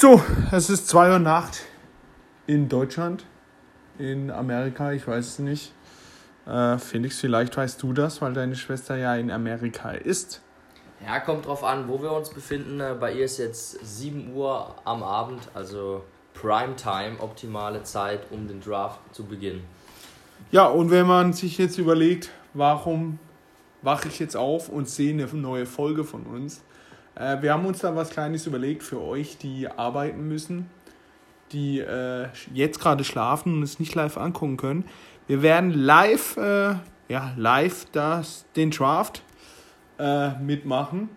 So, es ist 2 Uhr Nacht in Deutschland, in Amerika, ich weiß es nicht. Äh, Felix, vielleicht weißt du das, weil deine Schwester ja in Amerika ist. Ja, kommt drauf an, wo wir uns befinden. Äh, bei ihr ist jetzt 7 Uhr am Abend, also Primetime, optimale Zeit, um den Draft zu beginnen. Ja, und wenn man sich jetzt überlegt, warum wache ich jetzt auf und sehe eine neue Folge von uns, äh, wir haben uns da was Kleines überlegt für euch, die arbeiten müssen, die äh, jetzt gerade schlafen und es nicht live angucken können. Wir werden live, äh, ja, live das, den Draft äh, mitmachen.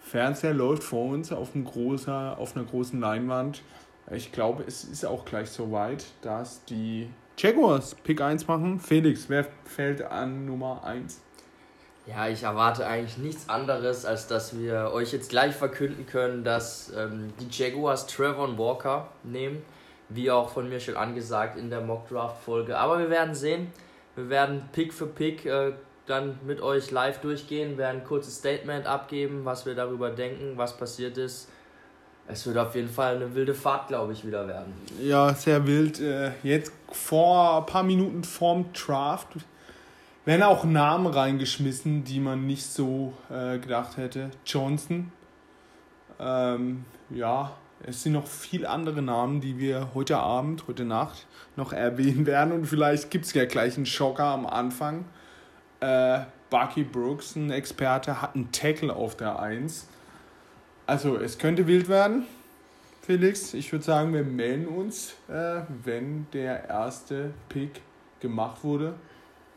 Fernseher läuft vor uns auf, einem großer, auf einer großen Leinwand. Ich glaube, es ist auch gleich soweit, dass die Jaguars Pick 1 machen. Felix, wer fällt an Nummer 1? Ja, ich erwarte eigentlich nichts anderes, als dass wir euch jetzt gleich verkünden können, dass ähm, die Jaguars Trevor Walker nehmen, wie auch von mir schon angesagt in der Mock Draft Folge. Aber wir werden sehen. Wir werden Pick für Pick äh, dann mit euch live durchgehen, werden ein kurzes Statement abgeben, was wir darüber denken, was passiert ist. Es wird auf jeden Fall eine wilde Fahrt, glaube ich, wieder werden. Ja, sehr wild. Äh, jetzt vor ein paar Minuten vorm Draft werden auch Namen reingeschmissen, die man nicht so äh, gedacht hätte. Johnson. Ähm, ja, es sind noch viele andere Namen, die wir heute Abend, heute Nacht noch erwähnen werden. Und vielleicht gibt es ja gleich einen Schocker am Anfang. Äh, Bucky Brooks, ein Experte, hat einen Tackle auf der 1. Also es könnte wild werden. Felix, ich würde sagen, wir melden uns, äh, wenn der erste Pick gemacht wurde.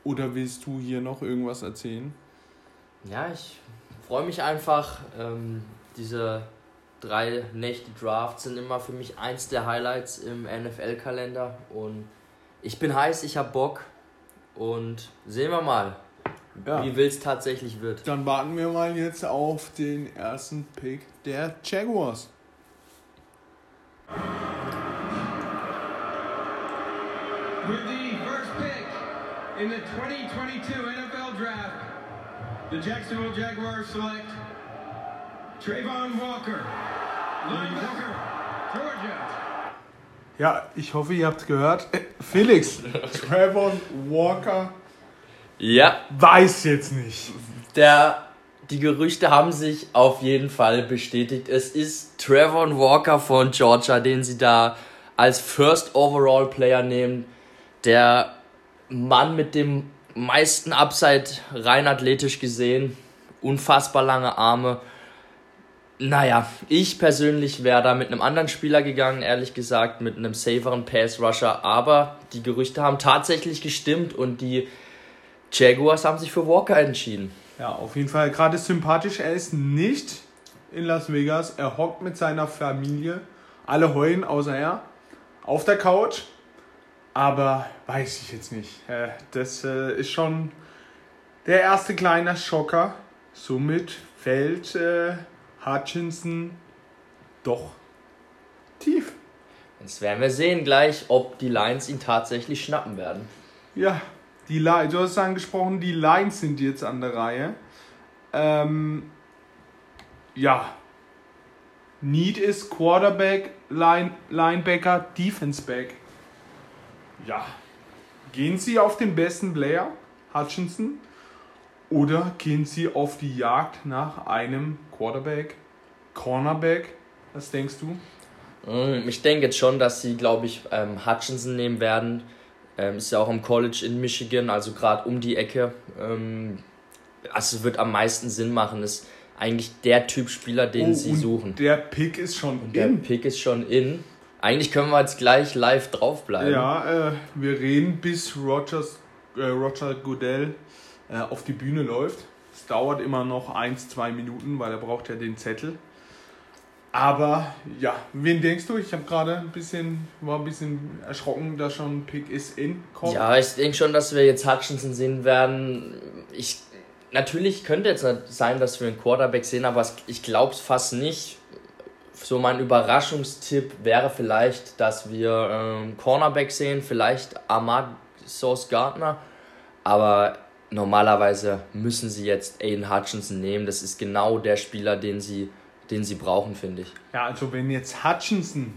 Oder willst du hier noch irgendwas erzählen? Ja, ich freue mich einfach. Ähm, diese drei Nächte Draft sind immer für mich eins der Highlights im NFL-Kalender. Und ich bin heiß, ich habe Bock. Und sehen wir mal, ja. wie wild es tatsächlich wird. Dann warten wir mal jetzt auf den ersten Pick der Jaguars. With in the 2022 NFL Draft, the Jacksonville Jaguars select Trayvon Walker, linebacker, Georgia. Ja, ich hoffe, ihr habt gehört. Felix, Trayvon Walker. Ja. Weiß jetzt nicht. Der, die Gerüchte haben sich auf jeden Fall bestätigt. Es ist Trayvon Walker von Georgia, den sie da als First Overall Player nehmen der Mann mit dem meisten Upside rein athletisch gesehen, unfassbar lange Arme. Naja, ich persönlich wäre da mit einem anderen Spieler gegangen, ehrlich gesagt, mit einem saveren Pass-Rusher, aber die Gerüchte haben tatsächlich gestimmt und die Jaguars haben sich für Walker entschieden. Ja, auf jeden Fall gerade sympathisch. Er ist nicht in Las Vegas, er hockt mit seiner Familie, alle heulen außer er, auf der Couch aber weiß ich jetzt nicht. Das äh, ist schon der erste kleine Schocker. Somit fällt äh, Hutchinson doch tief. Jetzt werden wir sehen gleich, ob die Lions ihn tatsächlich schnappen werden. Ja, die Lions, du hast angesprochen, die Lions sind jetzt an der Reihe. Ähm, ja. Need ist Quarterback, Line, Linebacker, Defense Back ja, gehen Sie auf den besten Player, Hutchinson, oder gehen Sie auf die Jagd nach einem Quarterback, Cornerback? Was denkst du? Mm, ich denke jetzt schon, dass sie, glaube ich, ähm, Hutchinson nehmen werden. Ähm, ist ja auch im College in Michigan, also gerade um die Ecke. Ähm, also es wird am meisten Sinn machen. Ist eigentlich der Typ Spieler, den oh, sie suchen. Der Pick ist schon und in. Der Pick ist schon in. Eigentlich können wir jetzt gleich live draufbleiben. Ja, äh, wir reden, bis Rogers, äh, Roger Goodell äh, auf die Bühne läuft. Es dauert immer noch ein, zwei Minuten, weil er braucht ja den Zettel. Aber ja, wen denkst du? Ich habe gerade ein bisschen, war ein bisschen erschrocken, dass schon Pick ist in kommt. Ja, ich denke schon, dass wir jetzt Hutchinson sehen werden. Ich, natürlich könnte jetzt sein, dass wir einen Quarterback sehen, aber ich glaube es fast nicht so mein Überraschungstipp wäre vielleicht, dass wir ähm, Cornerback sehen, vielleicht Ahmad Sauce Gardner, aber normalerweise müssen sie jetzt Aiden Hutchinson nehmen. Das ist genau der Spieler, den sie den sie brauchen, finde ich. Ja, also wenn jetzt Hutchinson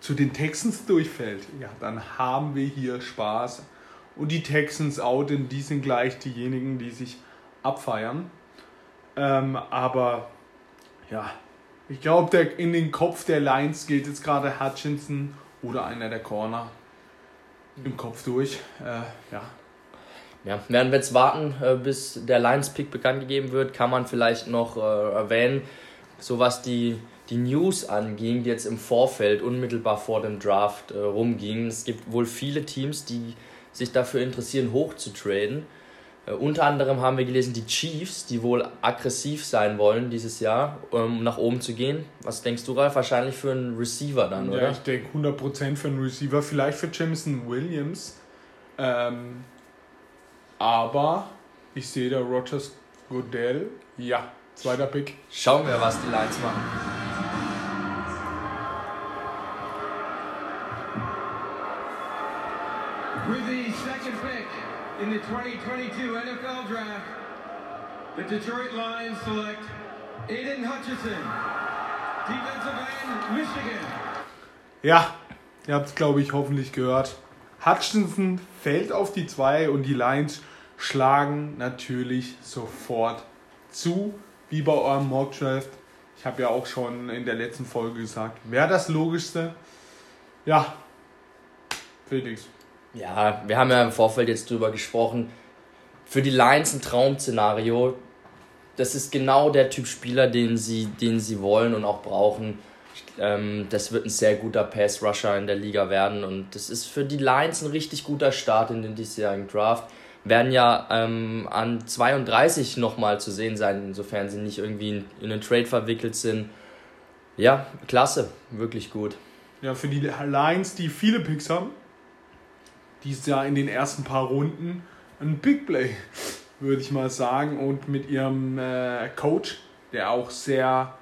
zu den Texans durchfällt, ja, dann haben wir hier Spaß. Und die Texans auch, denn die sind gleich diejenigen, die sich abfeiern. Ähm, aber ja, ich glaube, in den Kopf der Lions geht jetzt gerade Hutchinson oder einer der Corner im Kopf durch. Äh, ja. Ja, werden wir jetzt warten, äh, bis der Lions-Pick bekannt gegeben wird, kann man vielleicht noch äh, erwähnen, so was die, die News anging, die jetzt im Vorfeld unmittelbar vor dem Draft äh, rumgingen. Es gibt wohl viele Teams, die sich dafür interessieren, hoch zu. Äh, unter anderem haben wir gelesen, die Chiefs, die wohl aggressiv sein wollen dieses Jahr, um nach oben zu gehen. Was denkst du, Ralf? Wahrscheinlich für einen Receiver dann, ja, oder? ich denke 100% für einen Receiver. Vielleicht für Jameson Williams. Ähm, aber ich sehe da Rogers Goodell. Ja, zweiter Pick. Schauen wir, was die Lions machen. In the 2022 NFL Draft, the Detroit Lions select Aiden Hutchison, defensive end, Michigan. Ja, ihr habt es, glaube ich, hoffentlich gehört. Hutchinson fällt auf die 2 und die Lions schlagen natürlich sofort zu, wie bei eurem Mock Draft. Ich habe ja auch schon in der letzten Folge gesagt, wäre das Logischste. Ja, Felix. Ja, wir haben ja im Vorfeld jetzt drüber gesprochen. Für die Lions ein Traum-Szenario. Das ist genau der Typ Spieler, den sie, den sie wollen und auch brauchen. Ähm, das wird ein sehr guter Pass-Rusher in der Liga werden und das ist für die Lions ein richtig guter Start in den diesjährigen Draft werden ja ähm, an 32 nochmal zu sehen sein, insofern sie nicht irgendwie in, in einen Trade verwickelt sind. Ja, klasse, wirklich gut. Ja, für die Lions, die viele Picks haben, die ist ja in den ersten paar Runden ein Big Play, würde ich mal sagen. Und mit ihrem äh, Coach, der auch sehr,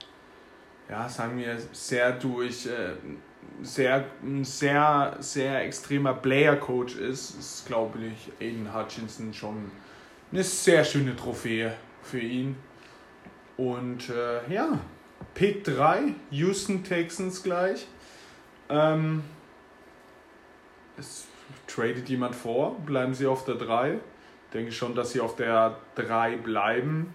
ja, sagen wir, sehr durch äh, sehr, sehr, sehr extremer Player-Coach ist, ist, glaube ich, Aiden Hutchinson schon eine sehr schöne Trophäe für ihn. Und äh, ja, Pick 3, Houston Texans gleich. Ähm, es tradet jemand vor, bleiben sie auf der 3. Denke schon, dass sie auf der 3 bleiben.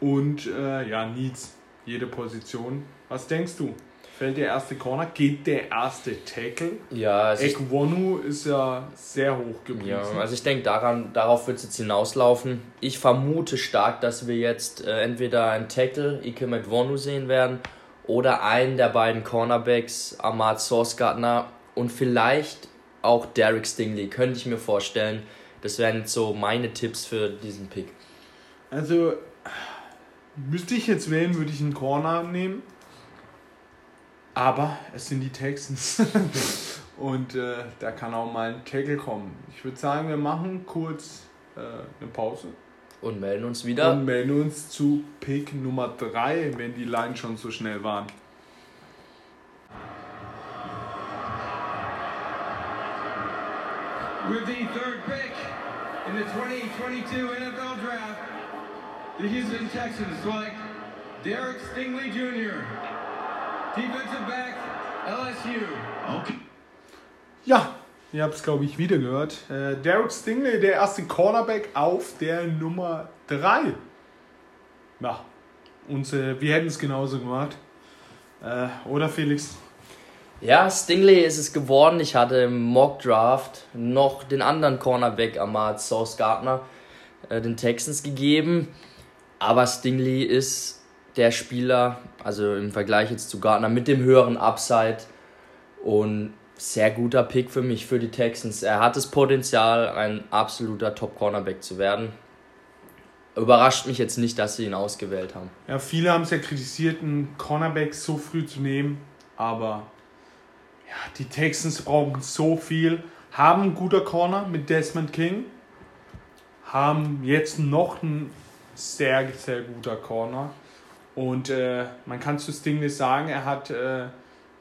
Und äh, ja, Needs, jede Position. Was denkst du? fällt der erste Corner, geht der erste Tackle. Ja, also Ekwonu ist ja sehr hoch geblieben. Ja, also ich denke, daran, darauf wird es jetzt hinauslaufen. Ich vermute stark, dass wir jetzt äh, entweder einen Tackle, Ike Ekwonu sehen werden, oder einen der beiden Cornerbacks, Ahmad Sourcegartner und vielleicht auch Derek Stingley, könnte ich mir vorstellen. Das wären jetzt so meine Tipps für diesen Pick. Also, müsste ich jetzt wählen, würde ich einen Corner nehmen. Aber es sind die Texans. Und äh, da kann auch mal ein Tackle kommen. Ich würde sagen, wir machen kurz äh, eine Pause. Und melden uns wieder. Und melden uns zu Pick Nummer 3, wenn die Lines schon so schnell waren. With the third pick in the 2022 NFL Draft, the Houston Texans select Derek Stingley Jr. Defensive back, LSU. Okay. Ja, ihr habt es, glaube ich, wieder gehört. Äh, Derek Stingley, der erste Cornerback auf der Nummer 3. Ja, und äh, wir hätten es genauso gemacht. Äh, oder Felix? Ja, Stingley ist es geworden. Ich hatte im Mock Draft noch den anderen Cornerback, Ahmad Sauce Gardner, äh, den Texans gegeben. Aber Stingley ist der Spieler, also im Vergleich jetzt zu Gardner, mit dem höheren Upside und sehr guter Pick für mich, für die Texans. Er hat das Potenzial, ein absoluter Top-Cornerback zu werden. Überrascht mich jetzt nicht, dass sie ihn ausgewählt haben. Ja, viele haben es ja kritisiert, einen Cornerback so früh zu nehmen, aber die Texans brauchen so viel, haben einen guter Corner mit Desmond King, haben jetzt noch einen sehr, sehr guter Corner und äh, man kann zu Stingley sagen, er hat äh,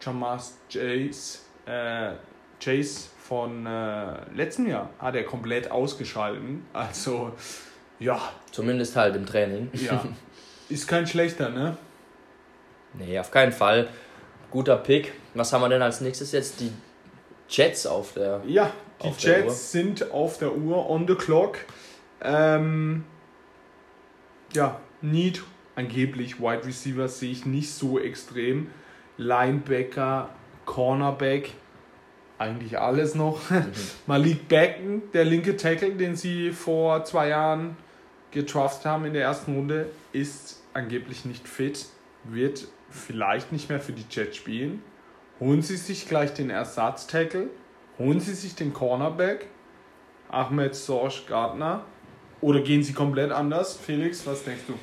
Jamas Chase, äh, Chase von äh, letztem Jahr hat er komplett ausgeschalten. Also ja. Zumindest halt im Training. Ja. Ist kein schlechter, ne? Nee, auf keinen Fall. Guter Pick. Was haben wir denn als nächstes jetzt? Die Jets auf der. Ja, die Jets sind auf der Uhr, on the clock. Ähm, ja, Need, angeblich Wide Receiver sehe ich nicht so extrem. Linebacker, Cornerback, eigentlich alles noch. Malik Becken, der linke Tackle, den sie vor zwei Jahren getraftet haben in der ersten Runde, ist angeblich nicht fit, wird vielleicht nicht mehr für die Jets spielen. Holen sie sich gleich den Ersatz-Tackle, holen sie sich den Cornerback, Ahmed Sorge Gardner, oder gehen sie komplett anders? Felix, was denkst du?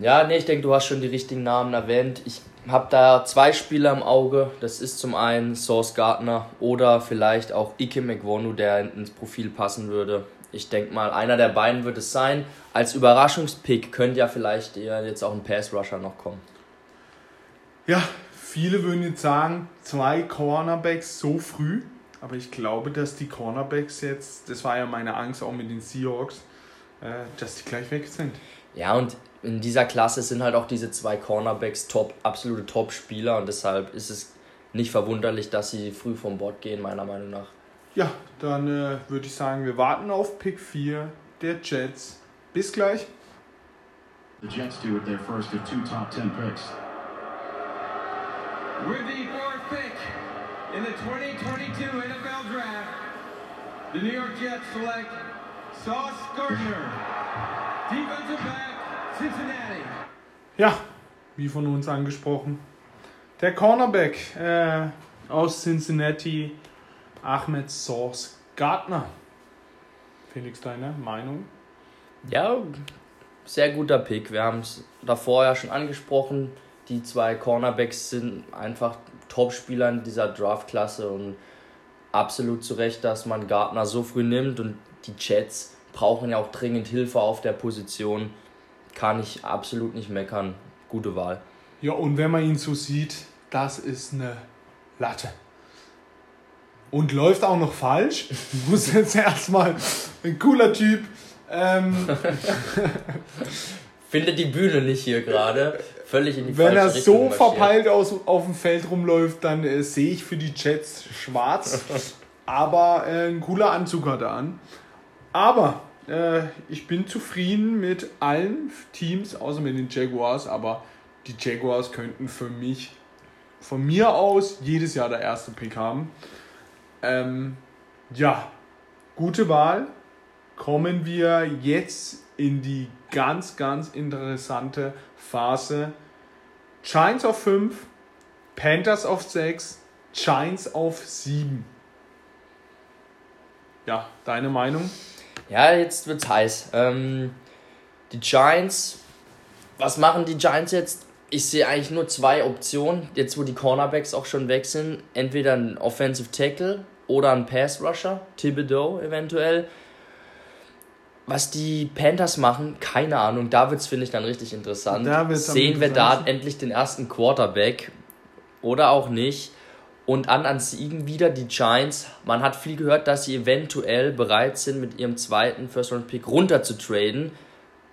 Ja, nee, ich denke, du hast schon die richtigen Namen erwähnt. Ich habe da zwei Spieler im Auge. Das ist zum einen Source Gardner oder vielleicht auch Ike McWonu, der ins Profil passen würde. Ich denke mal, einer der beiden wird es sein. Als Überraschungspick könnte ja vielleicht jetzt auch ein Pass-Rusher noch kommen. Ja, viele würden jetzt sagen, zwei Cornerbacks so früh. Aber ich glaube, dass die Cornerbacks jetzt, das war ja meine Angst auch mit den Seahawks, äh, dass die gleich weg sind. Ja, und in dieser Klasse sind halt auch diese zwei Cornerbacks top, absolute Top-Spieler und deshalb ist es nicht verwunderlich, dass sie früh vom Bord gehen, meiner Meinung nach. Ja, dann äh, würde ich sagen, wir warten auf Pick 4 der Jets. Bis gleich. The Jets do with their first of two top 10 picks. With the fourth pick in the 2022 NFL Draft, the New York Jets select Sauce Gardner, defensive back, Cincinnati. Ja, wie von uns angesprochen. Der Cornerback äh, aus Cincinnati, Ahmed Sauce Gardner. Felix, deine Meinung? Ja, sehr guter Pick. Wir haben es davor ja schon angesprochen. Die zwei Cornerbacks sind einfach Top-Spieler in dieser Draft-Klasse und absolut zu Recht, dass man Gardner so früh nimmt und die Jets brauchen ja auch dringend Hilfe auf der Position. Kann ich absolut nicht meckern. Gute Wahl. Ja, und wenn man ihn so sieht, das ist eine Latte. Und läuft auch noch falsch. Muss jetzt erstmal ein cooler Typ. Ähm, Findet die Bühne nicht hier gerade. Völlig in die wenn falsche er Richtung so marschiert. verpeilt aus, auf dem Feld rumläuft, dann äh, sehe ich für die Jets schwarz. Aber äh, ein cooler Anzug hat er an. Aber äh, ich bin zufrieden mit allen Teams, außer mit den Jaguars. Aber die Jaguars könnten für mich, von mir aus, jedes Jahr der erste Pick haben. Ähm, ja, gute Wahl. Kommen wir jetzt in die ganz, ganz interessante Phase. Giants auf 5, Panthers auf 6, Giants auf 7. Ja, deine Meinung? Ja, jetzt wird's heiß. Ähm, die Giants, was machen die Giants jetzt? Ich sehe eigentlich nur zwei Optionen, jetzt wo die Cornerbacks auch schon weg sind. Entweder ein Offensive Tackle oder ein Pass Rusher, Thibodeau eventuell. Was die Panthers machen, keine Ahnung. Da wird's finde ich dann richtig interessant. Da Sehen wir da endlich den ersten Quarterback oder auch nicht. Und an an Siegen wieder die Giants. Man hat viel gehört, dass sie eventuell bereit sind, mit ihrem zweiten First-Round-Pick runter zu traden.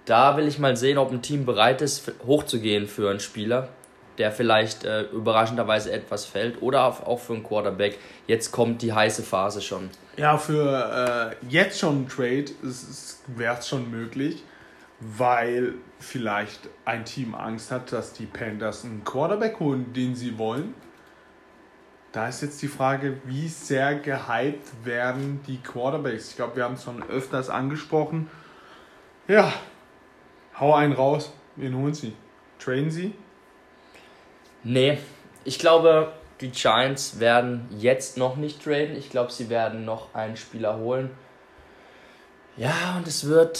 Da will ich mal sehen, ob ein Team bereit ist, hochzugehen für einen Spieler, der vielleicht äh, überraschenderweise etwas fällt. Oder auch für einen Quarterback. Jetzt kommt die heiße Phase schon. Ja, für äh, jetzt schon ein Trade wäre es schon möglich, weil vielleicht ein Team Angst hat, dass die Panthers einen Quarterback holen, den sie wollen. Da ist jetzt die Frage, wie sehr gehypt werden die Quarterbacks. Ich glaube, wir haben es schon öfters angesprochen. Ja, hau einen raus. Wen holen sie? Trainen sie? Nee, ich glaube, die Giants werden jetzt noch nicht traden. Ich glaube, sie werden noch einen Spieler holen. Ja, und es wird.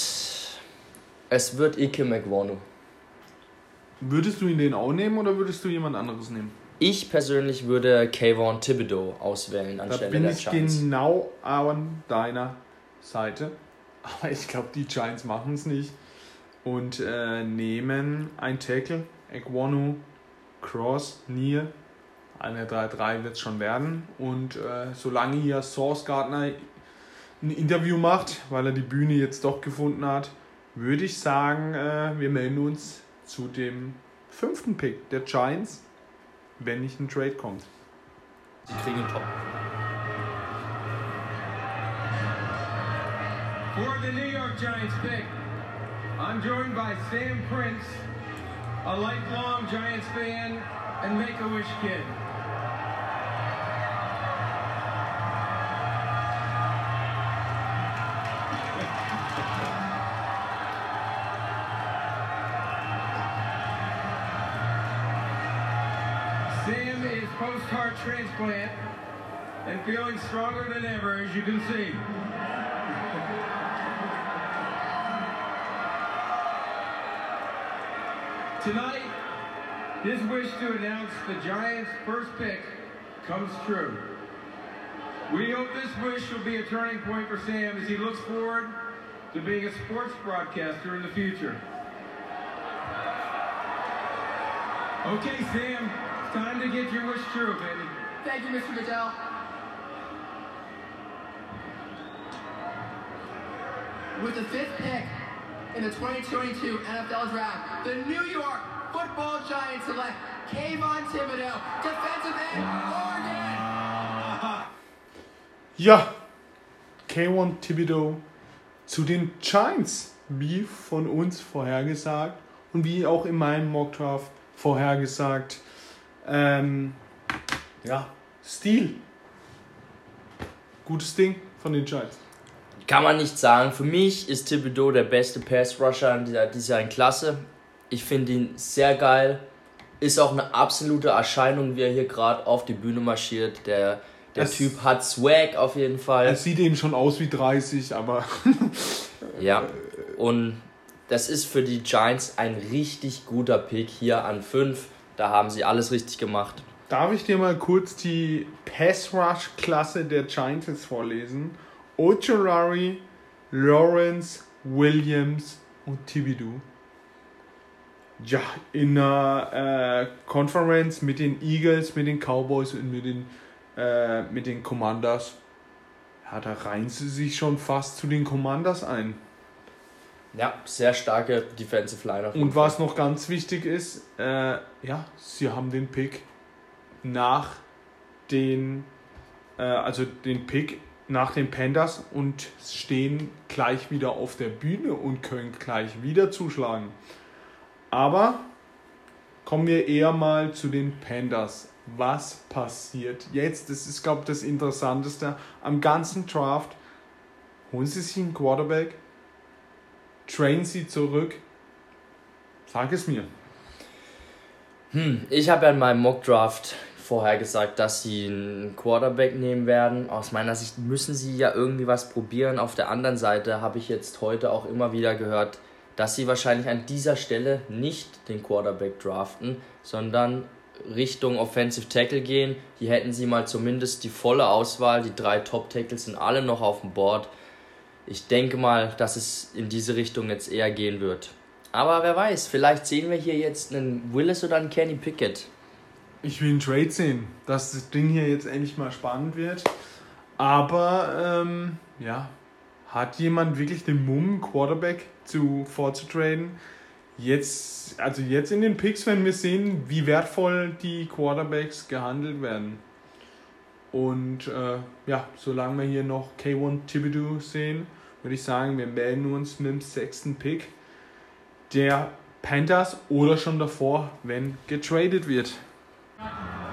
Es wird Ike McWonu. Würdest du ihn den auch nehmen oder würdest du jemand anderes nehmen? Ich persönlich würde Kayvon Thibodeau auswählen Da anstelle bin der ich Giants. genau an deiner Seite. Aber ich glaube, die Giants machen es nicht. Und äh, nehmen ein Tackle, Ekwonu, Cross, Near. Eine 3-3 wird es schon werden. Und äh, solange hier Source Gardner ein Interview macht, weil er die Bühne jetzt doch gefunden hat, würde ich sagen, äh, wir melden uns zu dem fünften Pick der Giants wenn nicht ein Trade kommt. Sie kriegen einen Top. For the New York Giants pick, I'm joined by Sam Prince, a lifelong Giants fan and Make-A-Wish kid. Transplant and feeling stronger than ever, as you can see. Tonight, his wish to announce the Giants' first pick comes true. We hope this wish will be a turning point for Sam as he looks forward to being a sports broadcaster in the future. Okay, Sam, time to get your wish true, baby. Thank you, Mr. Goodell. With the fifth pick in the 2022 NFL Draft, the New York Football Giants select Kayvon Thibodeau, defensive end, Oregon. Ja, K1 Thibodeau zu den Giants, wie von uns vorhergesagt und wie auch in meinem Mockdraft vorhergesagt. Ähm, ja, Stil. Gutes Ding von den Giants. Kann man nicht sagen. Für mich ist Thibodeau der beste Pass-Rusher in dieser, dieser Klasse. Ich finde ihn sehr geil. Ist auch eine absolute Erscheinung, wie er hier gerade auf die Bühne marschiert. Der, der Es- Typ hat Swag auf jeden Fall. Es sieht eben schon aus wie 30, aber Ja, und das ist für die Giants ein richtig guter Pick hier an 5. Da haben sie alles richtig gemacht. darf ich dir mal kurz die Pass-Rush-Klasse der Giants vorlesen? Ojolari, Lawrence, Williams und Thibodeau. Ja, in einer äh, Conference mit den Eagles, mit den Cowboys und mit den, äh, mit den Commanders. Ja, da reihen sie sich schon fast zu den Commanders ein. Ja, sehr starke Defensive Line. auf jeden Und was noch ganz wichtig ist, äh, ja, sie haben den Pick nach den, äh, also den Pick nach den Panthers und stehen gleich wieder auf der Bühne und können gleich wieder zuschlagen. Aber kommen wir eher mal zu den Panthers. Was passiert jetzt? Das ist, glaube ich, das Interessanteste am ganzen Draft. Holen sie sich einen Quarterback, trainen sie zurück. Sag es mir. Hm, ich habe ja in meinem Mock-Draft vorher gesagt, dass sie einen Quarterback nehmen werden. Aus meiner Sicht müssen sie ja irgendwie was probieren. Auf der anderen Seite habe ich jetzt heute auch immer wieder gehört, dass sie wahrscheinlich an dieser Stelle nicht den Quarterback draften, sondern Richtung Offensive Tackle gehen. Hier hätten sie mal zumindest die volle Auswahl. Die drei Top-Tackles sind alle noch auf dem Board. Ich denke mal, dass es in diese Richtung jetzt eher gehen wird. Aber wer weiß, vielleicht sehen wir hier jetzt einen Willis oder einen Kenny Pickett. Ich will einen Trade sehen, dass das Ding hier jetzt endlich mal spannend wird. Aber, ähm, ja, hat jemand wirklich den Mumm, Quarterback zu, vorzutraden? Jetzt, also jetzt in den Picks werden wir sehen, wie wertvoll die Quarterbacks gehandelt werden. Und äh, ja, solange wir hier noch K1 Thibodeau sehen, würde ich sagen, wir melden uns mit dem sechsten Pick der Panthers oder schon davor, wenn getradet wird.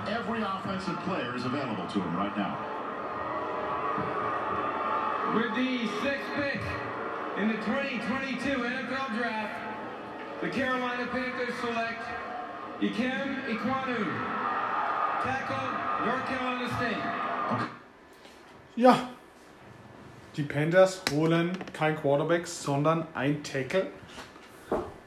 Every offensive player is available to him right now. With the sixth pick in the 2022 NFL Draft, the Carolina Panthers select Ikem Ikwanu, tackle North Carolina State. Ja, die Panthers holen kein Quarterback, sondern ein Tackle.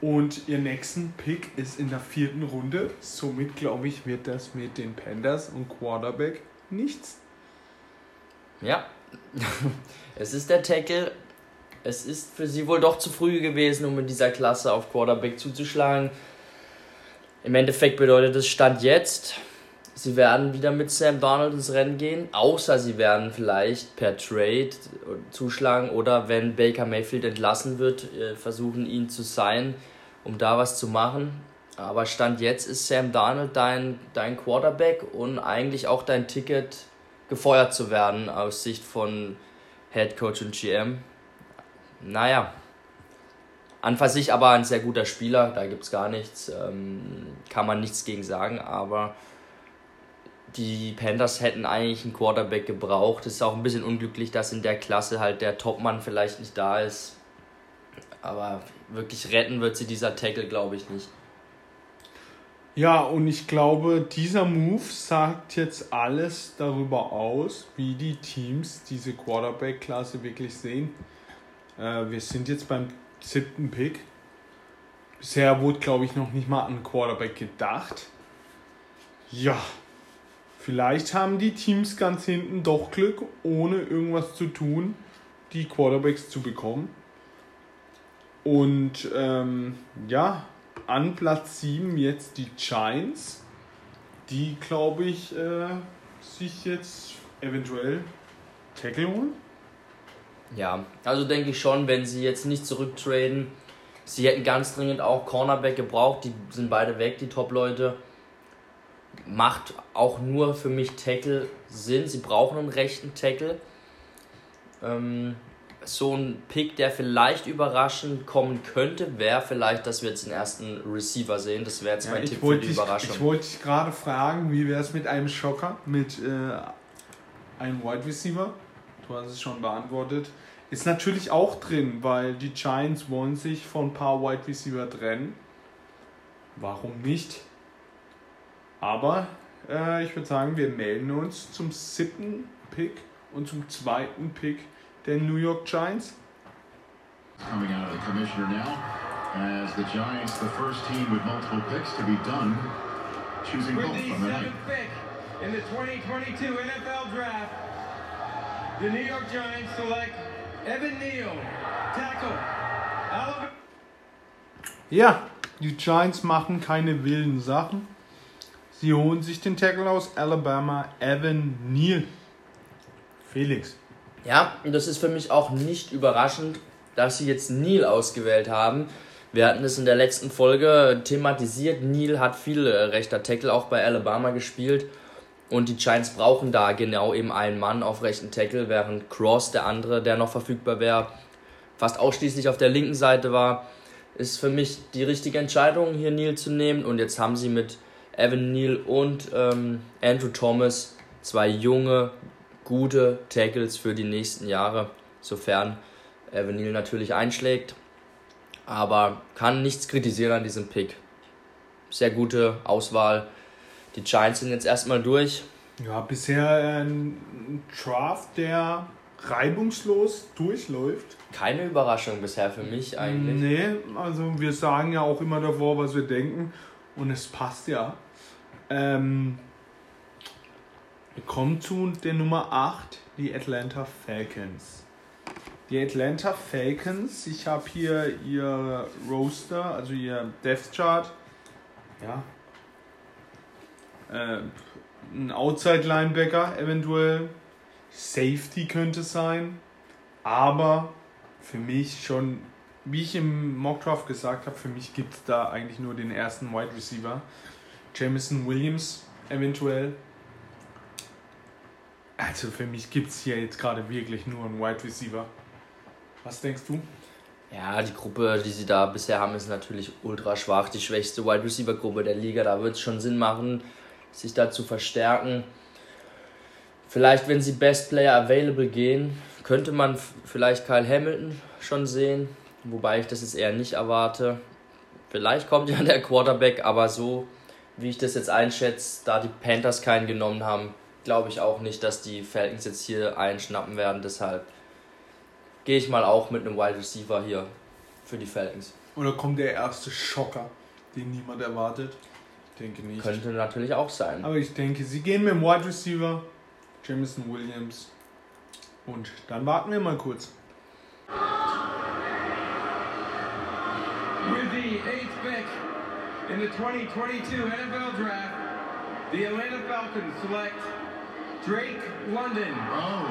Und ihr nächsten Pick ist in der vierten Runde. Somit glaube ich, wird das mit den Panthers und Quarterback nichts. Ja, es ist der Tackle. Es ist für sie wohl doch zu früh gewesen, um in dieser Klasse auf Quarterback zuzuschlagen. Im Endeffekt bedeutet es Stand jetzt, sie werden wieder mit Sam Donald ins Rennen gehen, außer sie werden vielleicht per Trade zuschlagen oder wenn Baker Mayfield entlassen wird, äh, versuchen ihn zu sein, um da was zu machen. Aber Stand jetzt ist Sam Darnold dein, dein Quarterback und eigentlich auch dein Ticket, gefeuert zu werden aus Sicht von Head Coach und GM. Naja, an für sich aber ein sehr guter Spieler, da gibt es gar nichts, ähm, kann man nichts gegen sagen, aber die Panthers hätten eigentlich einen Quarterback gebraucht. Es ist auch ein bisschen unglücklich, dass in der Klasse halt der Topmann vielleicht nicht da ist. Aber wirklich retten wird sie dieser Tackle, glaube ich, nicht. Ja, und ich glaube, dieser Move sagt jetzt alles darüber aus, wie die Teams diese Quarterback-Klasse wirklich sehen. Äh, wir sind jetzt beim siebten Pick. Bisher wurde, glaube ich, noch nicht mal an Quarterback gedacht. Ja, vielleicht haben die Teams ganz hinten doch Glück, ohne irgendwas zu tun, die Quarterbacks zu bekommen. Und ähm, ja, an Platz 7 jetzt die Giants, die glaube ich äh, sich jetzt eventuell Tackle holen. Ja, also denke ich schon, wenn sie jetzt nicht zurücktraden, sie hätten ganz dringend auch Cornerback gebraucht, die sind beide weg, die Top-Leute. Macht auch nur für mich Tackle Sinn, sie brauchen einen rechten Tackle. Ähm, so ein Pick, der vielleicht überraschend kommen könnte, wäre vielleicht, dass wir jetzt den ersten Receiver sehen. Das wäre jetzt Ja, mein Tipp für wollte die dich, Überraschung. ich wollte dich gerade fragen, wie wäre es mit einem Schocker, mit äh, einem Wide Receiver? Du hast es schon beantwortet. Ist natürlich auch drin, weil die Giants wollen sich von ein paar Wide Receiver trennen. Warum nicht? Aber äh, ich würde sagen, wir melden uns zum siebten Pick und zum zweiten Pick der New York Giants. Coming out of the commissioner now, as the Giants, the first team with multiple picks to be done, choosing With both the on the night. seventh pick in the 2022 NFL Draft, the New York Giants select Evan Neal, tackle, Alabama. Ja, die Giants machen keine wilden Sachen. Sie holen sich den Tackle aus Alabama, Evan Neal. Felix. Ja, und das ist für mich auch nicht überraschend, dass sie jetzt Neil ausgewählt haben. Wir hatten es in der letzten Folge thematisiert. Neil hat viel äh, rechter Tackle auch bei Alabama gespielt. Und die Giants brauchen da genau eben einen Mann auf rechten Tackle, während Cross, der andere, der noch verfügbar wäre, fast ausschließlich auf der linken Seite war. Ist für mich die richtige Entscheidung, hier Neil zu nehmen. Und jetzt haben sie mit Evan Neal und ähm, Andrew Thomas zwei junge, gute Tackles für die nächsten Jahre, sofern Evan Neal natürlich einschlägt. Aber kann nichts kritisieren an diesem Pick. Sehr gute Auswahl. Die Giants sind jetzt erstmal durch. Ja, bisher ein Draft, der reibungslos durchläuft. Keine Überraschung bisher für mich eigentlich. Nee, also wir sagen ja auch immer davor, was wir denken. Und es passt ja. Ähm, wir kommen zu der Nummer 8, die Atlanta Falcons. Die Atlanta Falcons, ich habe hier ihr Roster, also ihr Death Chart. Ja. Äh, ein Outside Linebacker eventuell. Safety könnte sein. Aber für mich schon, wie ich im Mockdraft gesagt habe, für mich gibt es da eigentlich nur den ersten Wide Receiver. Jamison Williams eventuell. Also für mich gibt es hier jetzt gerade wirklich nur einen Wide Receiver. Was denkst du? Ja, die Gruppe, die sie da bisher haben, ist natürlich ultra schwach. Die schwächste Wide Receiver Gruppe der Liga. Da wird es schon Sinn machen, sich da zu verstärken. Vielleicht, wenn sie Best Player Available gehen, könnte man vielleicht Kyle Hamilton schon sehen. Wobei ich das jetzt eher nicht erwarte. Vielleicht kommt ja der Quarterback, aber so wie ich das jetzt einschätze, da die Panthers keinen genommen haben, glaube ich auch nicht, dass die Falcons jetzt hier einschnappen werden. Deshalb gehe ich mal auch mit einem Wide Receiver hier für die Falcons. Oder kommt der erste Schocker, den niemand erwartet? Ich denke nicht. Könnte natürlich auch sein. Aber ich denke, sie gehen mit dem Wide Receiver, Jamison Williams. Und dann warten wir mal kurz. With the eighth pick in the 2022 NFL Draft, the Atlanta Falcons select Drake London, Oh,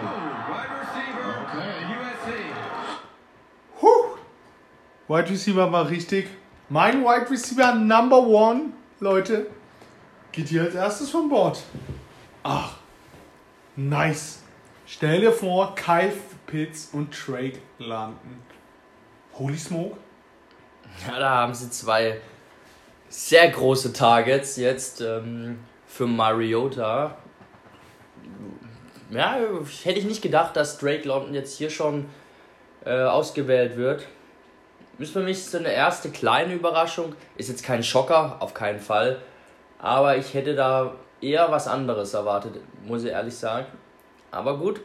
wide receiver, Okay. USC. Huh. Wide Receiver war richtig. Mein Wide Receiver Number One, Leute, geht hier als erstes von Bord. Ach, nice. Stell dir vor, Kyle Pitts und Drake landen. Holy Smoke. Ja, da haben sie zwei sehr große Targets jetzt ähm, für Mariota. Ja, hätte ich nicht gedacht, dass Drake London jetzt hier schon äh, ausgewählt wird. Ist für mich so eine erste kleine Überraschung. Ist jetzt kein Schocker, auf keinen Fall. Aber ich hätte da eher was anderes erwartet, muss ich ehrlich sagen. Aber gut.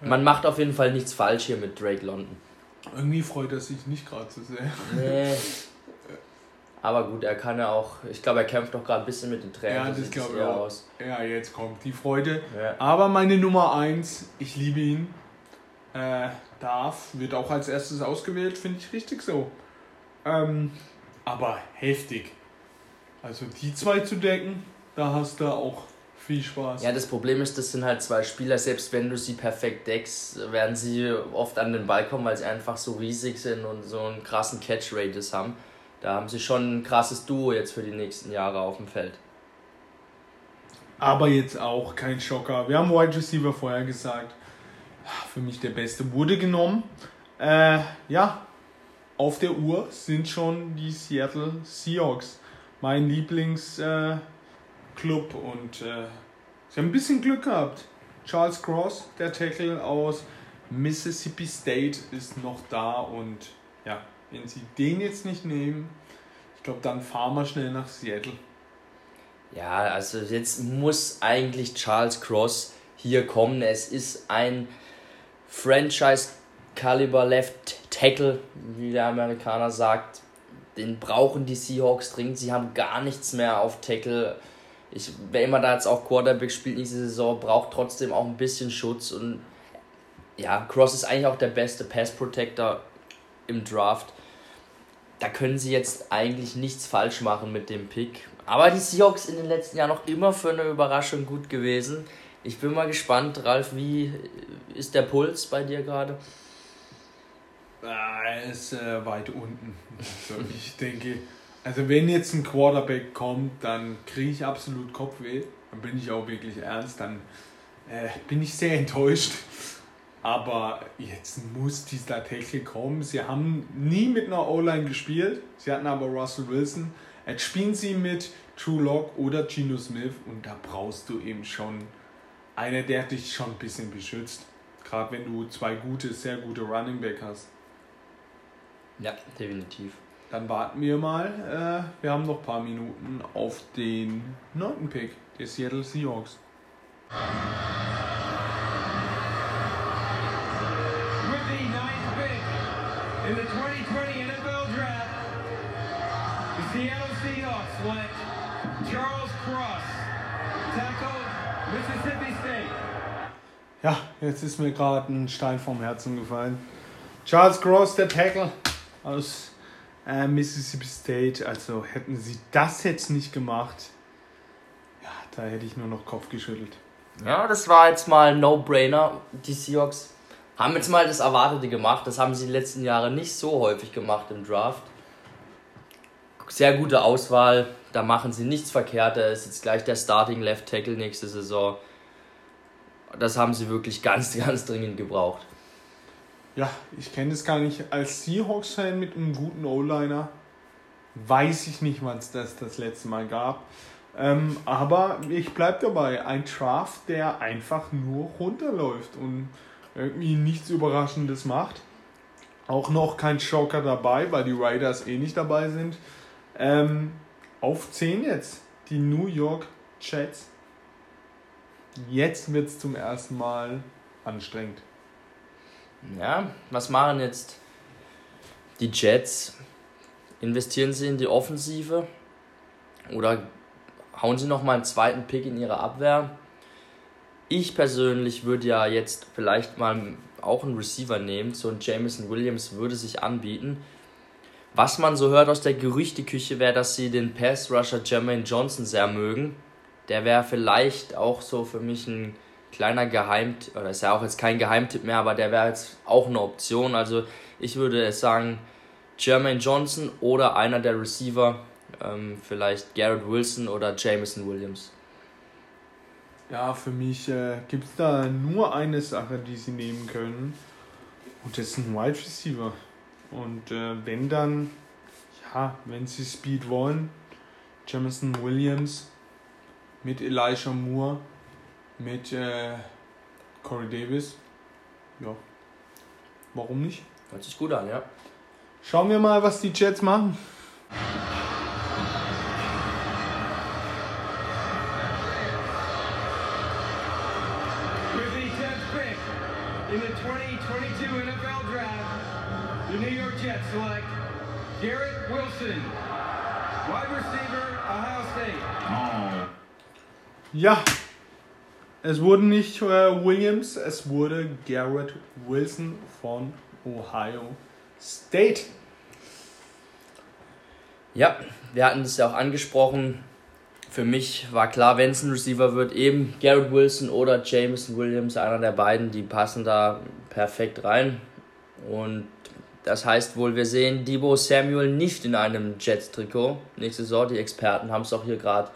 Man macht auf jeden Fall nichts falsch hier mit Drake London. Irgendwie freut er sich nicht gerade so sehr. Nee. Aber gut, er kann ja auch. Ich glaube, er kämpft doch gerade ein bisschen mit den Tränen. Ja, das sieht's glaube ich auch. aus. Ja, jetzt kommt die Freude. Ja. Aber meine Nummer 1, ich liebe ihn, äh, darf, wird auch als erstes ausgewählt, finde ich richtig so. Ähm, aber heftig. Also die zwei zu decken, da hast du auch viel Spaß. Ja, das Problem ist, das sind halt zwei Spieler, selbst wenn du sie perfekt deckst, werden sie oft an den Ball kommen, weil sie einfach so riesig sind und so einen krassen Catch-Radius haben. Da haben sie schon ein krasses Duo jetzt für die nächsten Jahre auf dem Feld. Aber jetzt auch kein Schocker. Wir haben Wide Receiver vorher gesagt. Für mich der beste wurde genommen. Äh, ja, auf der Uhr sind schon die Seattle Seahawks. Mein Lieblingsclub äh, und äh, sie haben ein bisschen Glück gehabt. Charles Cross, der Tackle aus Mississippi State, ist noch da und wenn sie den jetzt nicht nehmen, ich glaube, dann fahren wir schnell nach Seattle. Ja, also jetzt muss eigentlich Charles Cross hier kommen. Es ist ein Franchise-Caliber Left Tackle, wie der Amerikaner sagt. Den brauchen die Seahawks dringend. Sie haben gar nichts mehr auf Tackle. Ich, wer immer da jetzt auch Quarterback spielt nächste Saison, braucht trotzdem auch ein bisschen Schutz. Und ja, Cross ist eigentlich auch der beste Pass Protector im Draft. Da können sie jetzt eigentlich nichts falsch machen mit dem Pick. Aber die Seahawks in den letzten Jahren noch immer für eine Überraschung gut gewesen. Ich bin mal gespannt, Ralf, wie ist der Puls bei dir gerade? Ah, Er ist äh, weit unten. Also ich denke, also wenn jetzt ein Quarterback kommt, dann kriege ich absolut Kopfweh. Dann bin ich auch wirklich ernst. Dann äh, bin ich sehr enttäuscht. Aber jetzt muss dieser Tackle kommen. Sie haben nie mit einer O-Line gespielt. Sie hatten aber Russell Wilson. Jetzt spielen sie mit True Lock oder Geno Smith. Und da brauchst du eben schon einer, der dich schon ein bisschen beschützt. Gerade wenn du zwei gute, sehr gute Running Back hast. Ja, definitiv. Dann warten wir mal. Äh, wir haben noch ein paar Minuten auf den neunten Pick der Seattle Seahawks. Ja, jetzt ist mir gerade ein Stein vom Herzen gefallen. Charles Cross, der Tackle aus äh, Mississippi State. Also hätten sie das jetzt nicht gemacht, ja, da hätte ich nur noch Kopf geschüttelt. Ja, das war jetzt mal ein No-Brainer. Die Seahawks haben jetzt mal das Erwartete gemacht. Das haben sie die letzten Jahre nicht so häufig gemacht im Draft. Sehr gute Auswahl. Da machen sie nichts verkehrt. Er ist jetzt gleich der Starting Left Tackle nächste Saison. Das haben sie wirklich ganz, ganz dringend gebraucht. Ja, ich kenne das gar nicht. Als Seahawks-Fan mit einem guten O-Liner weiß ich nicht, wann es das das letzte Mal gab. Ähm, aber ich bleibe dabei. Ein Draft, der einfach nur runterläuft und irgendwie nichts Überraschendes macht. Auch noch kein Schocker dabei, weil die Raiders eh nicht dabei sind. Ähm, auf 10 jetzt. Die New York Jets. Jetzt wird es zum ersten Mal anstrengend. Ja, was machen jetzt die Jets? Investieren sie in die Offensive oder hauen sie nochmal einen zweiten Pick in ihre Abwehr? Ich persönlich würde ja jetzt vielleicht mal auch einen Receiver nehmen. So ein Jameson Williams würde sich anbieten. Was man so hört aus der Gerüchteküche wäre, dass sie den Pass-Rusher Jermaine Johnson sehr mögen. Der wäre vielleicht auch so für mich ein kleiner Geheimtipp, oder ist ja auch jetzt kein Geheimtipp mehr, aber der wäre jetzt auch eine Option. Also ich würde sagen, Jermaine Johnson oder einer der Receiver, ähm, vielleicht Garrett Wilson oder Jameson Williams. Ja, für mich äh, gibt es da nur eine Sache, die sie nehmen können. Und das ist ein Wide Receiver. Und äh, wenn dann, ja, wenn sie Speed wollen, Jameson Williams mit Elisha Moore, mit äh, Corey Davis. Ja, warum nicht? Hört sich gut an, ja. Schauen wir mal, was die Jets machen. With the 10th pick in the 2022 NFL Draft, the New York Jets select Garrett Wilson, wide receiver, Ohio State. Ja, es wurde nicht äh, Williams, es wurde Garrett Wilson von Ohio State. Ja, wir hatten es ja auch angesprochen. Für mich war klar, wenn es ein Receiver wird, eben Garrett Wilson oder Jameson Williams, einer der beiden, die passen da perfekt rein. Und das heißt wohl, wir sehen Debo Samuel nicht in einem Jets-Trikot nächste Saison. Die Experten haben es auch hier gerade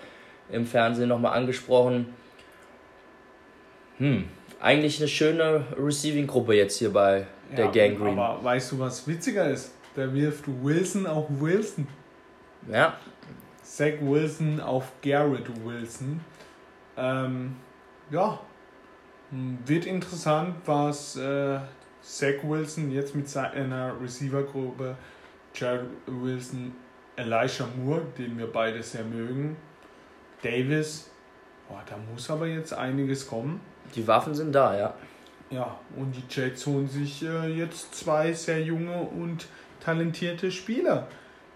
im Fernsehen nochmal angesprochen. Hm, eigentlich eine schöne Receiving-Gruppe jetzt hier bei der Gang Green. Aber weißt du, was witziger ist? Da wirft Wilson auf Wilson. Ja, Zach Wilson auf Garrett Wilson. Ähm, ja, wird interessant, was äh, Zach Wilson jetzt mit seiner Receiver-Gruppe, Jared Wilson, Elisha Moore, den wir beide sehr mögen, Davis, boah, da muss aber jetzt einiges kommen. die Waffen sind da, ja. Ja, und die Jets holen sich äh, jetzt zwei sehr junge und talentierte Spieler.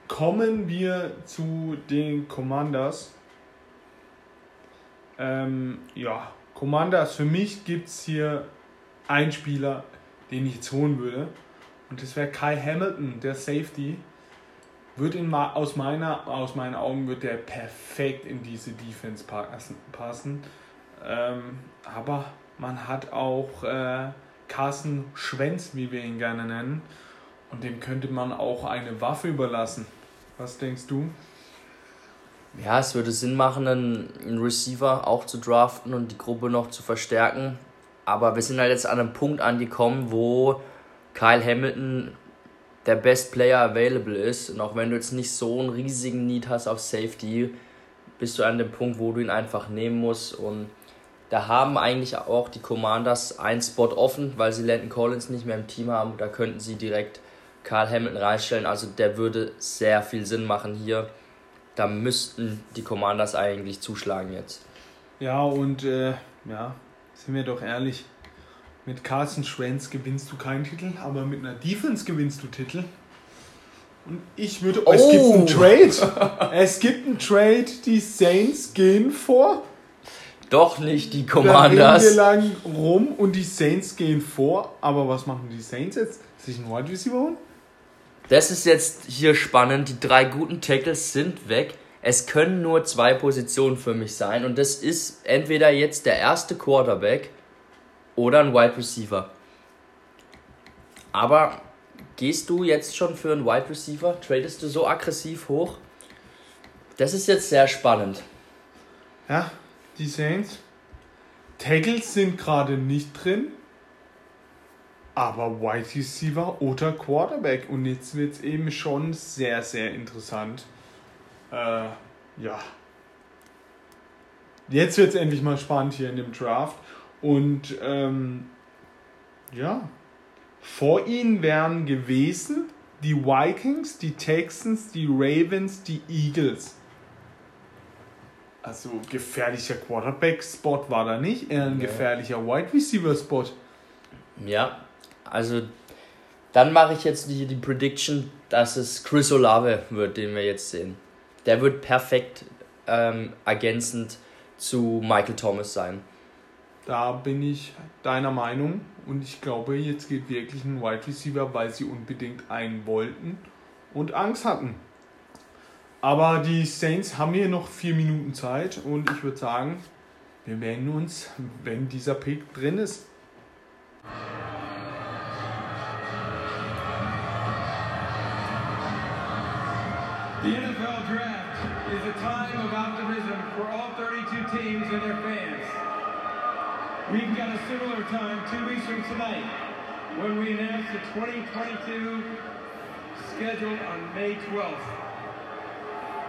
Kommen wir zu den Commanders. Ähm, ja, Commanders, für mich gibt es hier einen Spieler, den ich jetzt holen würde. Und das wäre Kai Hamilton, der Safety. Wird in, aus, meiner, aus meinen Augen wird der perfekt in diese Defense passen. Ähm, aber man hat auch äh, Carsten Schwenz, wie wir ihn gerne nennen. Und dem könnte man auch eine Waffe überlassen. Was denkst du? Ja, es würde Sinn machen, einen Receiver auch zu draften und die Gruppe noch zu verstärken. Aber wir sind halt jetzt an einem Punkt angekommen, wo Kyle Hamilton der Best Player available ist. Und auch wenn du jetzt nicht so einen riesigen Need hast auf Safety, bist du an dem Punkt, wo du ihn einfach nehmen musst. Und da haben eigentlich auch die Commanders einen Spot offen, weil sie Landon Collins nicht mehr im Team haben. Da könnten sie direkt Karl Hamilton reinstellen. Also der würde sehr viel Sinn machen hier. Da müssten die Commanders eigentlich zuschlagen jetzt. Ja, und äh, ja, sind wir doch ehrlich. Mit Carsten Schwenz gewinnst du keinen Titel, aber mit einer Defense gewinnst du Titel. Und ich würde. Es Oh! gibt einen Trade. es gibt einen Trade. Die Saints gehen vor. Doch nicht die Da reden wir Commanders. lang rum und die Saints gehen vor. Aber was machen die Saints jetzt? Sich einen Wide Receiver holen? Das ist jetzt hier spannend. Die drei guten Tackles sind weg. Es können nur zwei Positionen für mich sein. Und das ist entweder jetzt der erste Quarterback oder ein Wide Receiver. Aber gehst du jetzt schon für einen Wide Receiver? Tradest du so aggressiv hoch? Das ist jetzt sehr spannend. Ja, die Saints. Tackles sind gerade nicht drin. Aber Wide Receiver oder Quarterback. Und jetzt wird es eben schon sehr, sehr interessant. Äh, ja. Jetzt wird es endlich mal spannend hier in dem Draft. Und ähm, ja. Vor ihnen wären gewesen die Vikings, die Texans, die Ravens, die Eagles. Also gefährlicher Quarterback-Spot war da nicht, eher ein Nee. gefährlicher Wide Receiver-Spot. Ja, also dann mache ich jetzt die, die Prediction, dass es Chris Olave wird, den wir jetzt sehen. Der wird perfekt ähm, ergänzend zu Michael Thomas sein. Da bin ich deiner Meinung und ich glaube, jetzt geht wirklich ein Wide Receiver, weil sie unbedingt einen wollten und Angst hatten. Aber die Saints haben hier noch vier Minuten Zeit und ich würde sagen, wir melden uns, wenn dieser Pick drin ist. The NFL Draft is a time of optimism for all 32 teams and their fans. We've got a similar time two weeks from tonight when we announce the 2022 schedule on May 12th.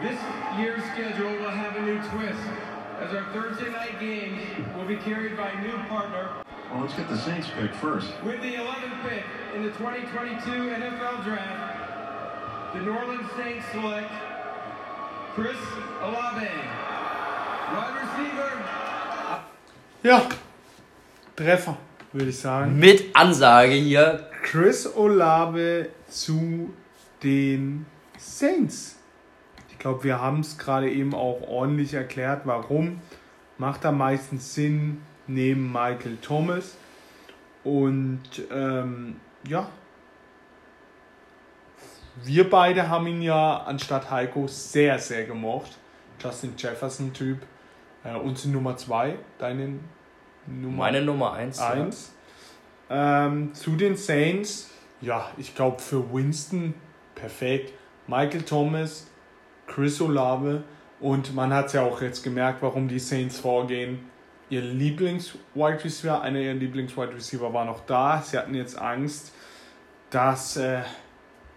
This year's schedule will have a new twist as our Thursday night games will be carried by a new partner Well, let's get the Saints pick first. with the 11th pick in the 2022 NFL Draft, the New Orleans Saints select Chris Olave, wide receiver. Ja, Treffer, würde ich sagen. Mit Ansage hier. Chris Olave zu den Saints. Ich glaube, wir haben es gerade eben auch ordentlich erklärt, warum. Macht am meisten Sinn neben Michael Thomas. Und ähm, ja, wir beide haben ihn ja anstatt Heiko sehr, sehr gemocht. Justin Jefferson-Typ. Äh, unsere Nummer 2, deine Nummer Meine Nummer 1. Ja. Ähm, zu den Saints, ja, ich glaube für Winston perfekt. Michael Thomas, Chris Olave und man hat es ja auch jetzt gemerkt, warum die Saints vorgehen. Ihr Lieblings-Wide Receiver, einer ihrer Lieblings-Wide Receiver war noch da. Sie hatten jetzt Angst, dass äh,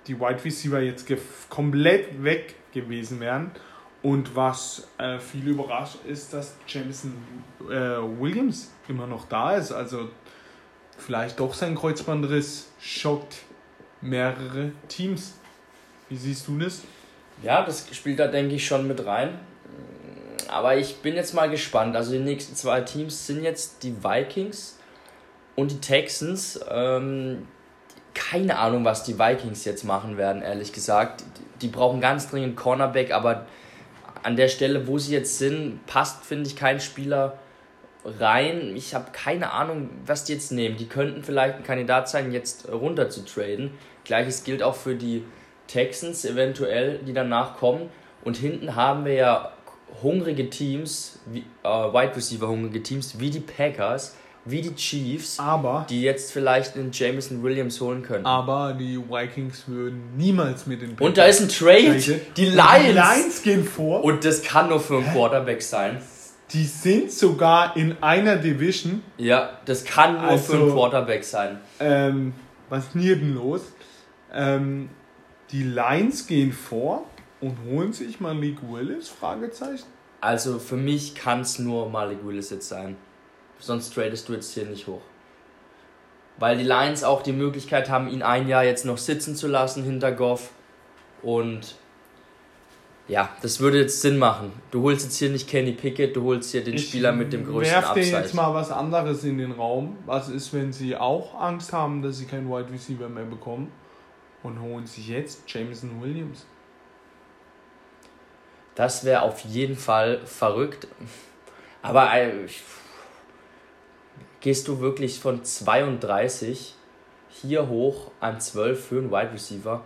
die Wide Receiver jetzt komplett weg gewesen wären. Und was äh, viel überrascht ist, dass Jameson äh, Williams immer noch da ist. Also vielleicht doch sein Kreuzbandriss schockt mehrere Teams. Wie siehst du das? Ja, das spielt da, denke ich, schon mit rein. Aber ich bin jetzt mal gespannt. Also die nächsten zwei Teams sind jetzt die Vikings und die Texans. Ähm, keine Ahnung, was die Vikings jetzt machen werden, ehrlich gesagt. Die, die brauchen ganz dringend Cornerback, aber an der Stelle, wo sie jetzt sind, passt, finde ich, kein Spieler rein. Ich habe keine Ahnung, was die jetzt nehmen. Die könnten vielleicht ein Kandidat sein, jetzt runter zu traden. Gleiches gilt auch für die Texans eventuell, die danach kommen. Und hinten haben wir ja hungrige Teams, wie, äh, Wide Receiver hungrige Teams, wie die Packers, wie die Chiefs, Aber, die jetzt vielleicht einen Jameson Williams holen können. aber die Vikings würden niemals mit den Und da ist ein Trade. Die Lions. Die Lions gehen vor. Und das kann nur für einen Quarterback sein. Die sind sogar in einer Division. Ja, das kann nur für einen Also- Quarterback sein. Ähm, was ist denn los? Ähm, die Lions gehen vor und holen sich Malik Willis? Fragezeichen. Also für mich kann es nur Malik Willis jetzt sein. Sonst tradest du jetzt hier nicht hoch. Weil die Lions auch die Möglichkeit haben, ihn ein Jahr jetzt noch sitzen zu lassen hinter Goff. Und ja, das würde jetzt Sinn machen. Du holst jetzt hier nicht Kenny Pickett, du holst hier den Spieler mit dem größten werf Upside. jetzt mal was anderes in den Raum. Was ist, wenn sie auch Angst haben, dass sie keinen Wide Receiver mehr bekommen und holen sich jetzt Jameson Williams? Das wäre auf jeden Fall verrückt. Aber äh, ich- gehst du wirklich von 32 hier hoch an 12 für einen Wide Receiver?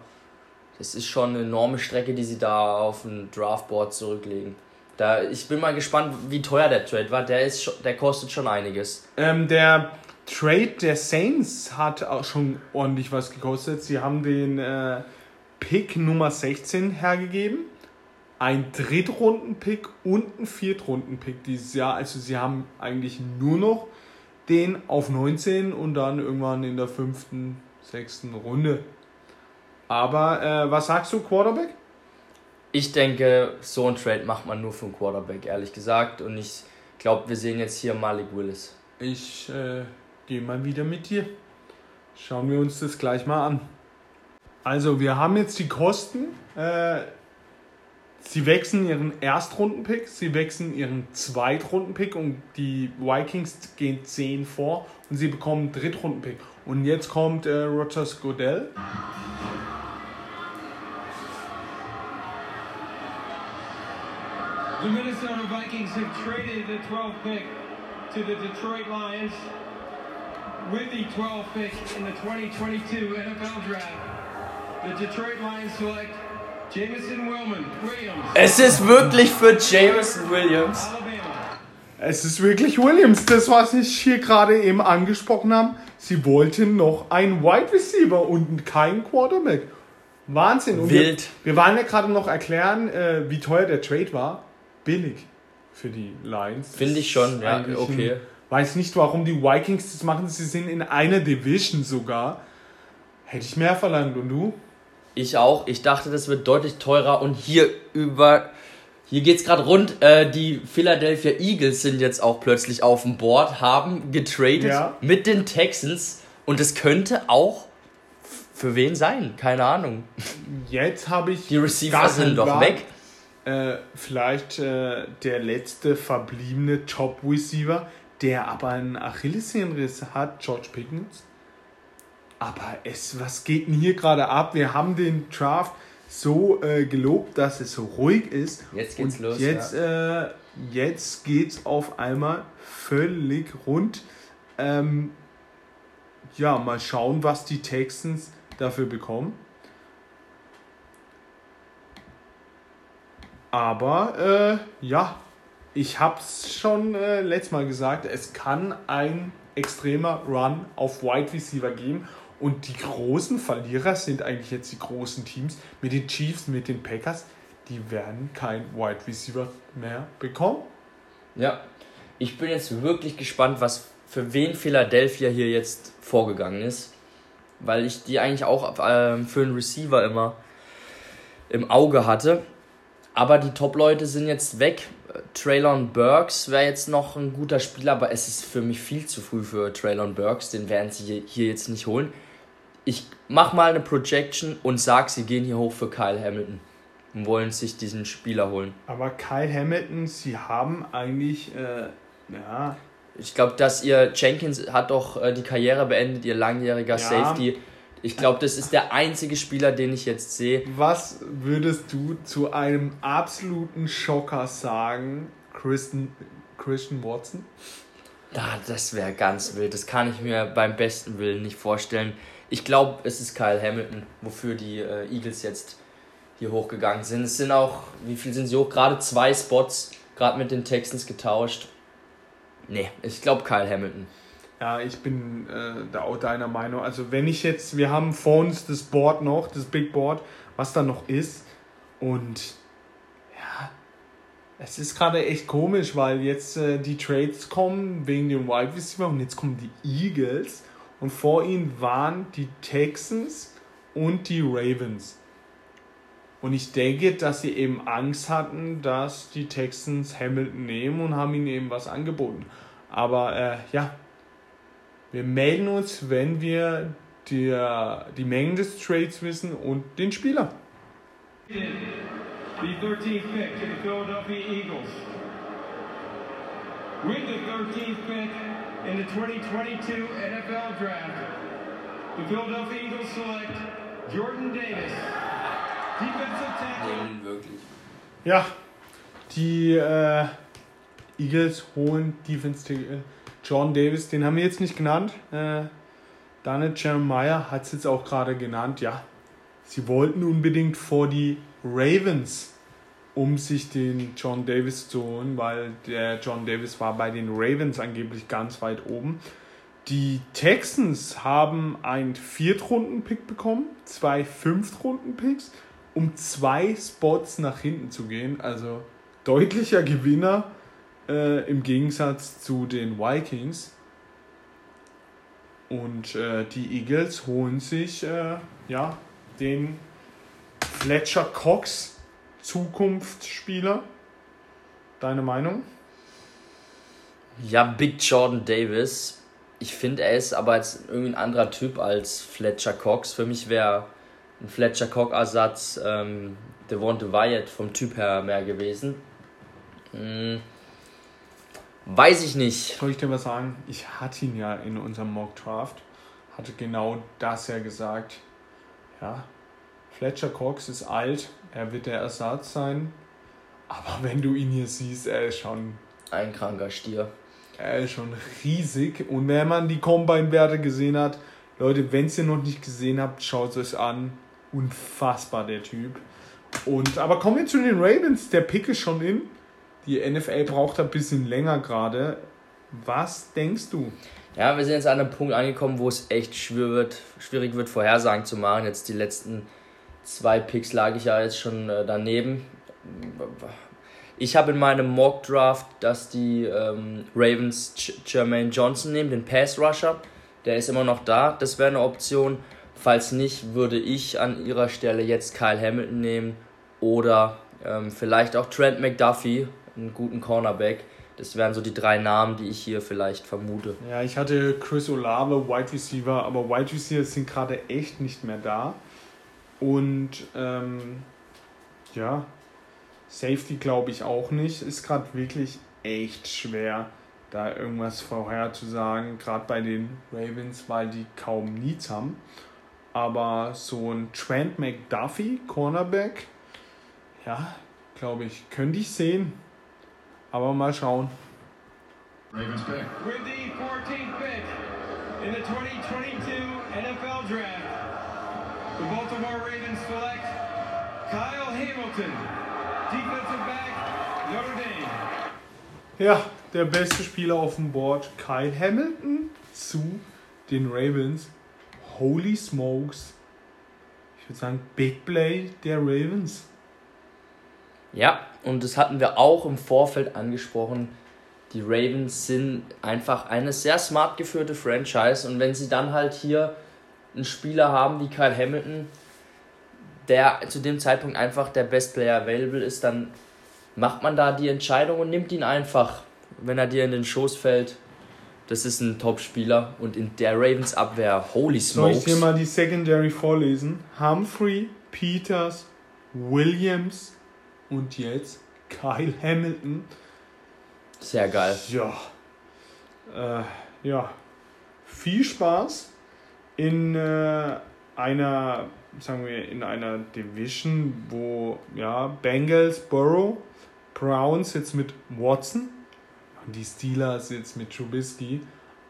Das ist schon eine enorme Strecke, die sie da auf dem Draftboard zurücklegen. Da, ich bin mal gespannt, wie teuer der Trade war. Der, ist der kostet schon einiges. Ähm, der Trade der Saints hat auch schon ordentlich was gekostet. Sie haben den äh, Pick Nummer 16 hergegeben. Ein Drittrunden-Pick und ein Viertrunden-Pick dieses Jahr. Also sie haben eigentlich nur noch den auf 19 und dann irgendwann in der fünften, sechsten Runde. Aber äh, was sagst du, Quarterback? Ich denke, so ein Trade macht man nur für einen Quarterback, ehrlich gesagt. Und ich glaube, wir sehen jetzt hier Malik Willis. Ich äh, gehe mal wieder mit dir. Schauen wir uns das gleich mal an. Also, wir haben jetzt die Kosten. Äh, sie wechseln ihren Erstrundenpick, sie wechseln ihren Zweitrunden-Pick und die Vikings gehen 10 vor und sie bekommen einen Drittrundenpick. Und jetzt kommt äh, Rogers Godell. The Minnesota Vikings have traded the 12th pick to the Detroit Lions with the 12th pick in the 2022 NFL Draft. The Detroit Lions select Es ist wirklich für Jameson Williams. Es ist wirklich Williams, das was ich hier gerade eben angesprochen habe. Sie wollten noch einen Wide Receiver und keinen Quarterback. Wahnsinn. Und Wild. Wir, wir waren ja gerade noch erklären, äh, wie teuer der Trade war. Billig für die Lions. Finde ich schon, ja, okay. Ein, weiß nicht, warum die Vikings das machen. Sie sind in einer Division sogar. Hätte ich mehr verlangt. Und du? Ich auch. Ich dachte, das wird deutlich teurer. Und hier über. Hier geht's gerade rund. Äh, die Philadelphia Eagles sind jetzt auch plötzlich auf dem Board, haben getradet Ja. mit den Texans. Und es könnte auch für wen sein? Keine Ahnung. Jetzt habe ich. Die Receiver sind doch weg. Äh, vielleicht äh, der letzte verbliebene Top-Receiver, der aber einen Achillessehnenriss hat, George Pickens. Aber es, was geht denn hier gerade ab? Wir haben den Draft so äh, gelobt, dass es so ruhig ist. Jetzt geht's Und los, Jetzt, äh, jetzt geht's auf einmal völlig rund. Ähm, ja, mal schauen, was die Texans dafür bekommen. Aber äh, ja, ich hab's schon äh, letztes Mal gesagt, es kann ein extremer Run auf Wide Receiver geben. Und die großen Verlierer sind eigentlich jetzt die großen Teams mit den Chiefs, mit den Packers. Die werden kein Wide Receiver mehr bekommen. Ja. Ich bin jetzt wirklich gespannt, was für wen Philadelphia hier jetzt vorgegangen ist. Weil ich die eigentlich auch ähm, für einen Receiver immer im Auge hatte. Aber die Top-Leute sind jetzt weg. Traylon Burks wäre jetzt noch ein guter Spieler, aber es ist für mich viel zu früh für Traylon Burks. Den werden sie hier jetzt nicht holen. Ich mach mal eine Projection und sag, sie gehen hier hoch für Kyle Hamilton und wollen sich diesen Spieler holen. Aber Kyle Hamilton, sie haben eigentlich, äh, ja, Ich glaube, dass ihr Jenkins hat doch äh, die Karriere beendet, ihr langjähriger Safety. Ich glaube, das ist der einzige Spieler, den ich jetzt sehe. was würdest du zu einem absoluten Schocker sagen, Christian, Christian Watson? Ah, das wäre ganz wild. Das kann ich mir beim besten Willen nicht vorstellen. Ich glaube, es ist Kyle Hamilton, wofür die äh, Eagles jetzt hier hochgegangen sind. Es sind auch, wie viel sind sie hoch? Gerade zwei Spots, gerade mit den Texans getauscht. Nee, ich glaube Kyle Hamilton. Ja, ich bin äh, da auch deiner Meinung. Also wenn ich jetzt, wir haben vor uns das Board noch, das Big Board, was da noch ist. Und ja, es ist gerade echt komisch, weil jetzt äh, die Trades kommen wegen dem Wide Receiver und jetzt kommen die Eagles und vor ihnen waren die Texans und die Ravens. Und ich denke, dass sie eben Angst hatten, dass die Texans Hamilton nehmen und haben ihnen eben was angeboten. Aber äh, ja, wir melden uns, wenn wir der, die Mengen des Trades wissen und den Spieler. The 13th pick to the Philadelphia Eagles. With the 13th pick in the 2022 NFL Draft, the Philadelphia Eagles select Jordan Davis, defensive tackle. wirklich. Ja, die äh, Eagles holen Defense Tackle John Davis, den haben wir jetzt nicht genannt. Äh, Daniel Jeremiah hat es jetzt auch gerade genannt. Ja, sie wollten unbedingt vor die Ravens, um sich den John Davis zu holen, weil der John Davis war bei den Ravens angeblich ganz weit oben. Die Texans haben einen Viertrunden-Pick bekommen, zwei Fünftrunden-Picks, um zwei Spots nach hinten zu gehen. Also deutlicher Gewinner äh, im Gegensatz zu den Vikings. Und äh, die Eagles holen sich äh, ja, den Fletcher Cox Zukunftsspieler. Deine Meinung? Ja, Big Jordan Davis. Ich finde, er ist aber jetzt irgendwie ein anderer Typ als Fletcher Cox. Für mich wäre ein Fletcher Cox-Ersatz ähm, Devonte Wyatt vom Typ her mehr gewesen. Hm, weiß ich nicht. Soll ich dir was sagen? Ich hatte ihn ja in unserem Mock Draft. Hatte genau das ja gesagt. Ja, Fletcher Cox ist alt. Er wird der Ersatz sein. Aber wenn du ihn hier siehst, er ist schon Ein kranker Stier. Er ist schon riesig. Und wenn man die Combine-Werte gesehen hat, Leute, wenn ihr noch nicht gesehen habt, schaut es euch an. Unfassbar, der Typ. Und, aber kommen wir zu den Ravens. Der Pick ist schon in. Die NFL braucht ein bisschen länger gerade. Was denkst du? Ja, wir sind jetzt an einem Punkt angekommen, wo es echt schwierig wird, schwierig wird, Vorhersagen zu machen. Jetzt die letzten zwei Picks lag ich ja jetzt schon äh, daneben. Ich habe in meinem Mock Draft, dass die ähm, Ravens J Jermaine Johnson nehmen, den Pass Rusher. Der ist immer noch da. Das wäre eine Option. Falls nicht, würde ich an ihrer Stelle jetzt Kyle Hamilton nehmen oder ähm, vielleicht auch Trent McDuffie, einen guten Cornerback. Das wären so die drei Namen, die ich hier vielleicht vermute. Ja, ich hatte Chris Olave, Wide Receiver, aber Wide Receiver sind gerade echt nicht mehr da. Und ähm, ja, Safety glaube ich auch nicht. Ist gerade wirklich echt schwer, da irgendwas vorherzusagen, gerade bei den Ravens, weil die kaum Needs haben. Aber so ein Trent McDuffie, Cornerback, ja, glaube ich, könnte ich sehen. Aber mal schauen. Ravens pick. With the 14th pick in the 2022 NFL Draft, the Baltimore Ravens select Kyle Hamilton, defensive back, Notre Dame. Ja, der beste Spieler auf dem Board, Kyle Hamilton zu den Ravens. Holy smokes. Ich würde sagen, Big Play der Ravens. Ja, und das hatten wir auch im Vorfeld angesprochen. Die Ravens sind einfach eine sehr smart geführte Franchise und wenn sie dann halt hier einen Spieler haben wie Kyle Hamilton, der zu dem Zeitpunkt einfach der Best Player available ist, dann macht man da die Entscheidung und nimmt ihn einfach, wenn er dir in den Schoß fällt. Das ist ein Top-Spieler und in der Ravens Abwehr, holy Soll ich smokes. dir mal die Secondary vorlesen? Humphrey, Peters, Williams und jetzt Kyle Hamilton. Sehr geil. Ja. Äh, ja. Viel Spaß in äh, einer, sagen wir, in einer Division, wo ja Bengals, Burrow, Browns jetzt mit Watson und die Steelers jetzt mit Trubisky.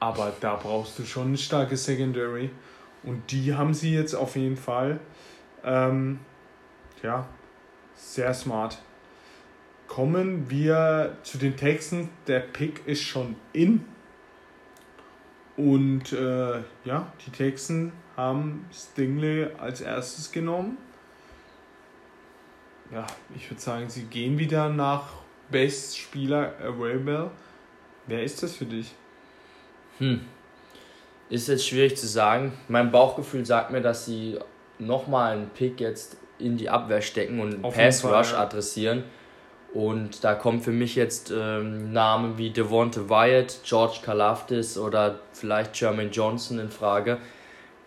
Aber da brauchst du schon eine starke Secondary. Und die haben sie jetzt auf jeden Fall. Ähm, ja, sehr smart. Kommen wir zu den Texten. Der Pick ist schon in. Und äh, ja, die Texten haben Stingley als erstes genommen. Ja, ich würde sagen, sie gehen wieder nach Best Spieler Available. Wer ist das für dich? Hm. Ist jetzt schwierig zu sagen. Mein Bauchgefühl sagt mir, dass sie nochmal einen Pick jetzt in die Abwehr stecken und einen Pass Rush ja. adressieren. Und da kommen für mich jetzt ähm, Namen wie Devonte Wyatt, George Kalafdis oder vielleicht Jermaine Johnson in Frage.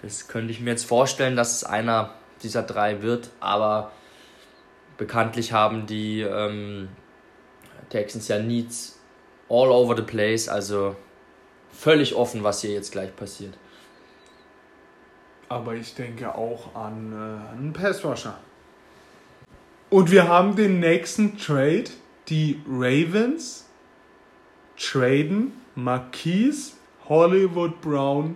Das könnte ich mir jetzt vorstellen, dass es einer dieser drei wird, aber bekanntlich haben die ähm, Texans ja Needs all over the place, also völlig offen, was hier jetzt gleich passiert. Aber ich denke auch an äh, einen Passrusher. Und wir haben den nächsten Trade. Die Ravens traden Marquise Hollywood Brown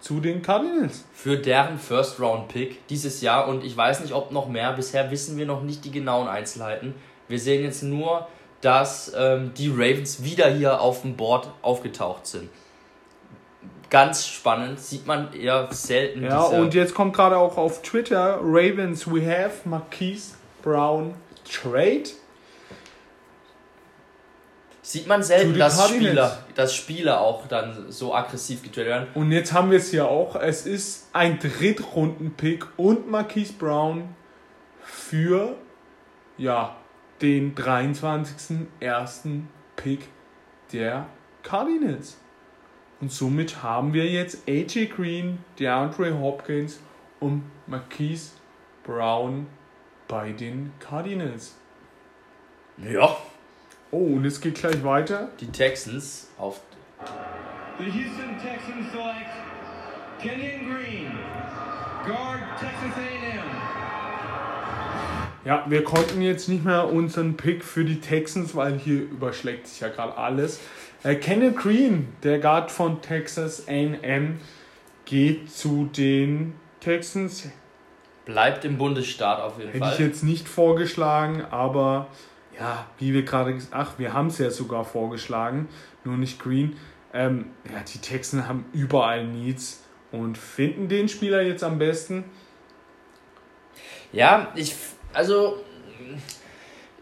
zu den Cardinals. Für deren First Round Pick dieses Jahr und ich weiß nicht, ob noch mehr. Bisher wissen wir noch nicht die genauen Einzelheiten. Wir sehen jetzt nur, dass ähm, die Ravens wieder hier auf dem Board aufgetaucht sind. Ganz spannend, sieht man eher selten. Ja, und jetzt kommt gerade auch auf Twitter Ravens, we have Marquise Brown trade. sieht man selten, dass. Spieler, dass Spieler auch dann so aggressiv getradet werden. Und jetzt haben wir es hier auch. Es ist ein Drittrunden-Pick und Marquise Brown für ja, den 23.01. Pick der Cardinals. Und somit haben wir jetzt AJ Green, DeAndre Hopkins und Marquise Brown bei den Cardinals. Ja. Oh, und es geht gleich weiter. Die Texans auf The Houston Texans select Kenyon Green, guard Texas A&M. Ja, wir konnten jetzt nicht mehr unseren Pick für die Texans, weil hier überschlägt sich ja gerade alles. Äh, Kenneth Green, der Guard von Texas A&M, geht zu den Texans. Bleibt im Bundesstaat auf jeden Hätte Fall. ich jetzt nicht vorgeschlagen, aber ja, wie wir gerade gesagt ach, wir haben es ja sogar vorgeschlagen, nur nicht Green. Ähm, ja, die Texans haben überall Needs und finden den Spieler jetzt am besten. Ja, ich, also,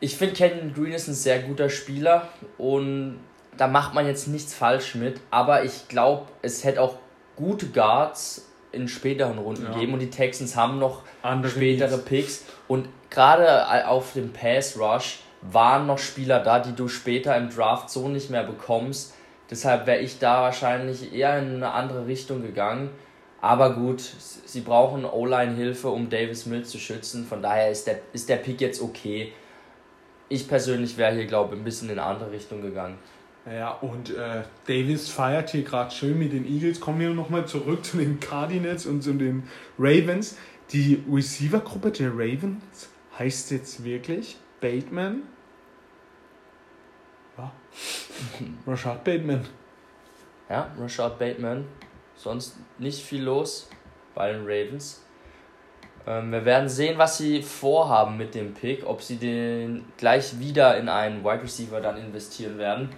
ich finde Kenyon Green ist ein sehr guter Spieler und da macht man jetzt nichts falsch mit, aber ich glaube, es hätte auch gute Guards in späteren Runden Ja. geben und die Texans haben noch Andere spätere Needs. Picks und gerade auf dem Pass Rush waren noch Spieler da, die du später im Draft so nicht mehr bekommst. Deshalb wäre ich da wahrscheinlich eher in eine andere Richtung gegangen. Aber gut, sie brauchen O-Line-Hilfe, um Davis Mills zu schützen. Von daher ist der, ist der Pick jetzt okay. Ich persönlich wäre hier, glaube ich, ein bisschen in eine andere Richtung gegangen. Ja, und äh, Davis feiert hier gerade schön mit den Eagles. Kommen wir nochmal zurück zu den Cardinals und zu den Ravens. Die Receiver-Gruppe der Ravens heißt jetzt wirklich Bateman. Ja. Rashad Bateman. Ja, Rashad Bateman. Sonst nicht viel los bei den Ravens. Ähm, wir werden sehen, was sie vorhaben mit dem Pick. Ob sie den gleich wieder in einen Wide Receiver dann investieren werden.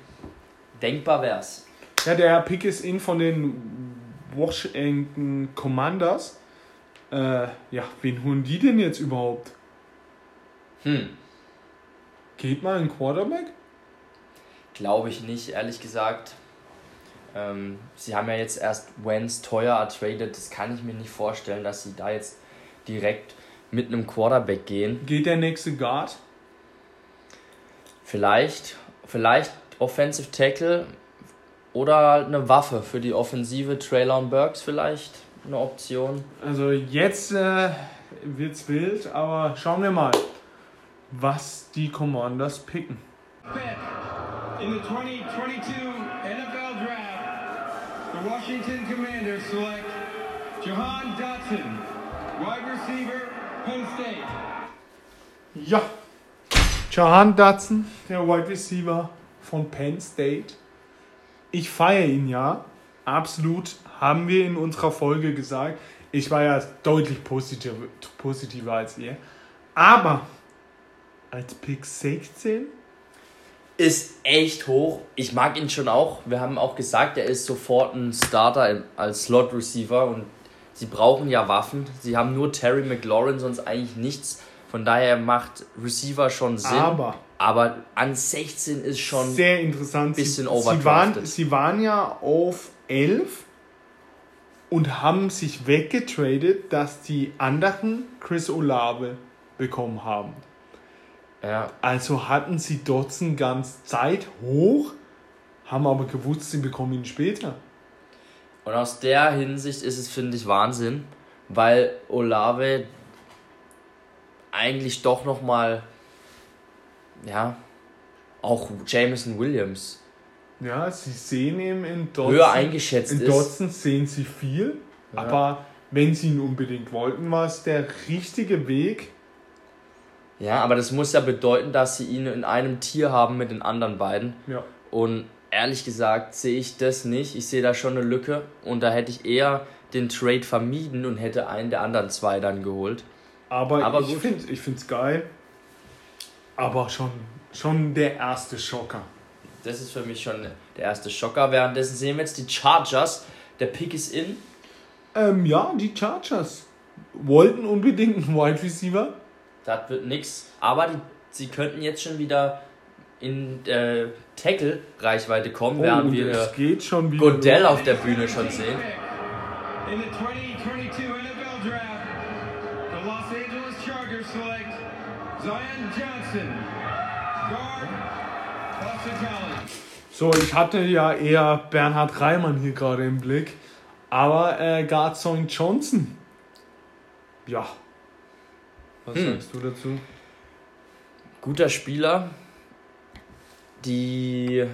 Denkbar wär's. Ja, der Pick ist in von den Washington Commanders. Äh, ja, wen holen die denn jetzt überhaupt? Hm, Geht mal ein Quarterback? glaube ich nicht, ehrlich gesagt. Ähm, sie haben ja jetzt erst Wentz teuer ertradet. Das kann ich mir nicht vorstellen, dass sie da jetzt direkt mit einem Quarterback gehen. Geht der nächste Guard? Vielleicht, vielleicht Offensive Tackle oder eine Waffe für die Offensive. Traylon Burks vielleicht eine Option. Also jetzt äh, wird's wild, aber schauen wir mal, was die Commanders picken. Pick in the 2022 NFL Draft, the Washington Commanders select Jahan Dotson, wide receiver, Penn State. Ja, Jahan Dotson, der Wide Receiver von Penn State. Ich feiere ihn ja, absolut, haben wir in unserer Folge gesagt. Ich war ja deutlich positiv, positiver als ihr. Aber als Pick 16 Ist echt hoch. Ich mag ihn schon auch. Wir haben auch gesagt, er ist sofort ein Starter als Slot Receiver und sie brauchen ja Waffen. Sie haben nur Terry McLaurin, sonst eigentlich nichts. Von daher macht Receiver schon Sinn. Aber Aber an 16 ist schon. sehr interessant. bisschen sie, sie, waren, sie waren ja auf 11 und haben sich weggetradet, dass die anderen Chris Olave bekommen haben. Ja, Also hatten sie Dotson ganz Zeit hoch, haben aber gewusst, sie bekommen ihn später. Und aus der Hinsicht ist es, finde ich, Wahnsinn, weil Olave eigentlich doch nochmal, ja, auch Jameson Williams Ja, sie sehen ihn in Dotson. höher eingeschätzt in ist. Dotson sehen sie viel, aber wenn sie ihn unbedingt wollten, war es der richtige Weg. Ja, aber das muss ja bedeuten, dass sie ihn in einem Tier haben mit den anderen beiden. Ja. Und ehrlich gesagt sehe ich das nicht. Ich sehe da schon eine Lücke und da hätte ich eher den Trade vermieden und hätte einen der anderen zwei dann geholt. Aber, Aber ich finde ich find's geil. Aber schon, schon der erste Schocker. Das ist für mich schon der erste Schocker. Währenddessen sehen wir jetzt die Chargers. Der Pick ist in. Ähm, ja, die Chargers wollten unbedingt einen Wide Receiver. Das wird nix. Aber die, sie könnten jetzt schon wieder in äh, Tackle-Reichweite kommen, Oh, während wir es geht schon wieder. Godell auf der Bühne schon sehen. In the 2022 NFL Draft, the Los Angeles Chargers select Zion College. So, ich hatte ja eher Bernhard Reimann hier gerade im Blick. Aber äh, Garzoin Johnson. Ja. Was Hm. sagst du dazu? Guter Spieler. Die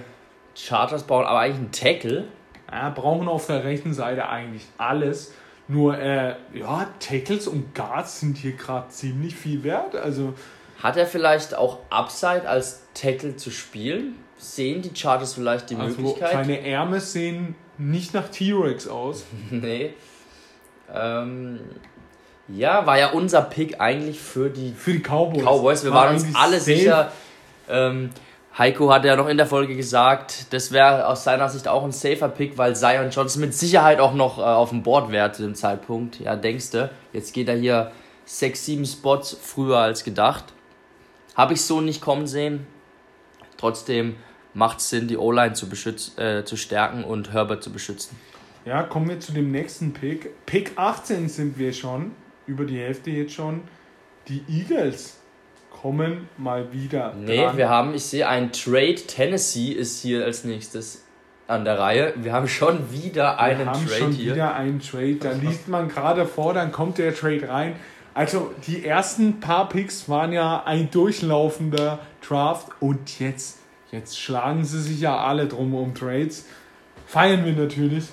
Chargers bauen aber eigentlich einen Tackle. Ja, brauchen auf der rechten Seite eigentlich alles. Nur, äh, ja, Tackles und Guards sind hier gerade ziemlich viel wert. Also, Hat er vielleicht auch Upside als Tackle zu spielen? Sehen die Chargers vielleicht die also Möglichkeit? seine Ärmel sehen nicht nach T-Rex aus. nee. Ähm, ja, war ja unser Pick eigentlich für die Für die Cowboys. Cowboys. Wir War waren uns alle safe. sicher. Ähm, Heiko hat ja noch in der Folge gesagt, das wäre aus seiner Sicht auch ein safer Pick, weil Zion Johnson mit Sicherheit auch noch äh, auf dem Board wäre zu dem Zeitpunkt. Ja, denkst du, jetzt geht er hier sechs, sieben Spots früher als gedacht. Habe ich so nicht kommen sehen. Trotzdem macht es Sinn, die O-Line zu, äh, zu stärken und Herbert zu beschützen. Ja, kommen wir zu dem nächsten Pick. Pick 18 sind wir schon, über die Hälfte jetzt schon. Die Eagles kommen mal wieder. Nee, dran. wir haben, ich sehe, ein Trade Tennessee ist hier als nächstes an der Reihe. Wir haben schon wieder einen wir haben Trade schon hier. wieder einen Trade. Da liest man gerade vor, dann kommt der Trade rein. Also die ersten paar Picks waren ja ein durchlaufender Draft und jetzt, jetzt schlagen sie sich ja alle drum um Trades. Feiern wir natürlich.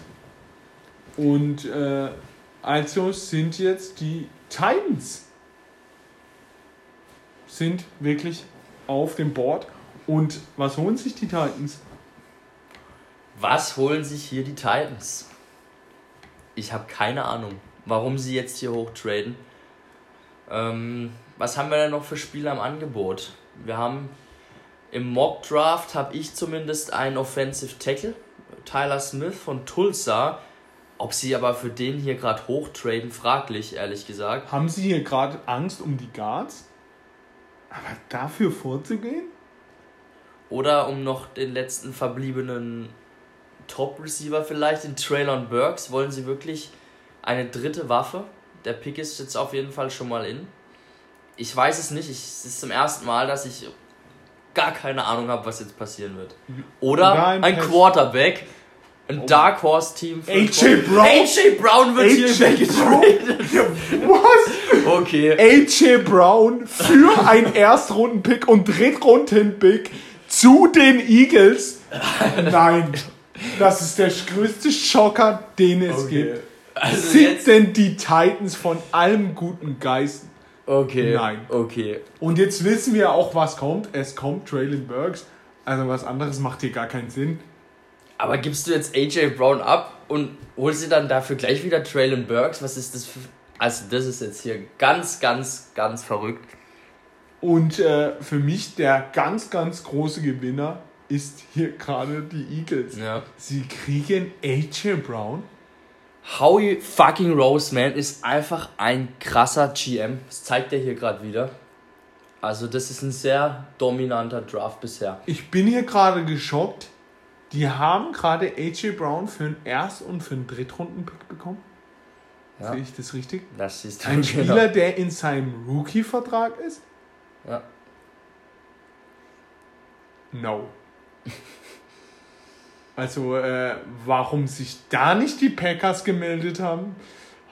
Und äh, also sind jetzt die Titans sind wirklich auf dem Board. Und was holen sich die Titans? Was holen sich hier die Titans? Ich habe keine Ahnung, warum sie jetzt hier hochtraden. Ähm, was haben wir denn noch für Spieler im Angebot? Wir haben im Mock Draft habe ich zumindest einen Offensive Tackle, Tyler Smith von Tulsa. Ob sie aber für den hier gerade hochtraden, fraglich, ehrlich gesagt. Haben Sie hier gerade Angst um die Guards? Aber dafür vorzugehen? Oder um noch den letzten verbliebenen Top-Receiver vielleicht, den Traylon Burks. Wollen sie wirklich eine dritte Waffe? Der Pick ist jetzt auf jeden Fall schon mal in. Ich weiß es nicht. Ich, es ist zum ersten Mal, dass ich gar keine Ahnung habe, was jetzt passieren wird. Oder, Oder ein Quarterback. Ein Dark Horse Team. AJ Brown? AJ Brown wird hier weggetradet. Was? Okay. AJ Brown für einen Erstrunden-Pick und Drittrunden-Pick zu den Eagles? Nein. Das ist der größte Schocker, den es gibt. Also Sind denn die Titans von allem guten Geist? okay. Nein. Okay. Und jetzt wissen wir auch, was kommt. Es kommt Traylon Burks. Also was anderes macht hier gar keinen Sinn. Aber gibst du jetzt AJ Brown ab und holst dir dann dafür gleich wieder Traylon Burks? Was ist das für. Also, das ist jetzt hier ganz, ganz, ganz verrückt. Und äh, für mich der ganz, ganz große Gewinner ist hier gerade die Eagles. Ja. Sie kriegen AJ Brown. Howie fucking Roseman ist einfach ein krasser GM. Das zeigt er hier gerade wieder. Also, das ist ein sehr dominanter Draft bisher. Ich bin hier gerade geschockt. Die haben gerade AJ Brown für einen Erst- und für einen Drittrunden-Pick bekommen. Ja. Sehe ich das richtig? Das ist Ein Spieler, der in seinem Rookie-Vertrag ist? Ja. No. Also, äh, warum sich da nicht die Packers gemeldet haben,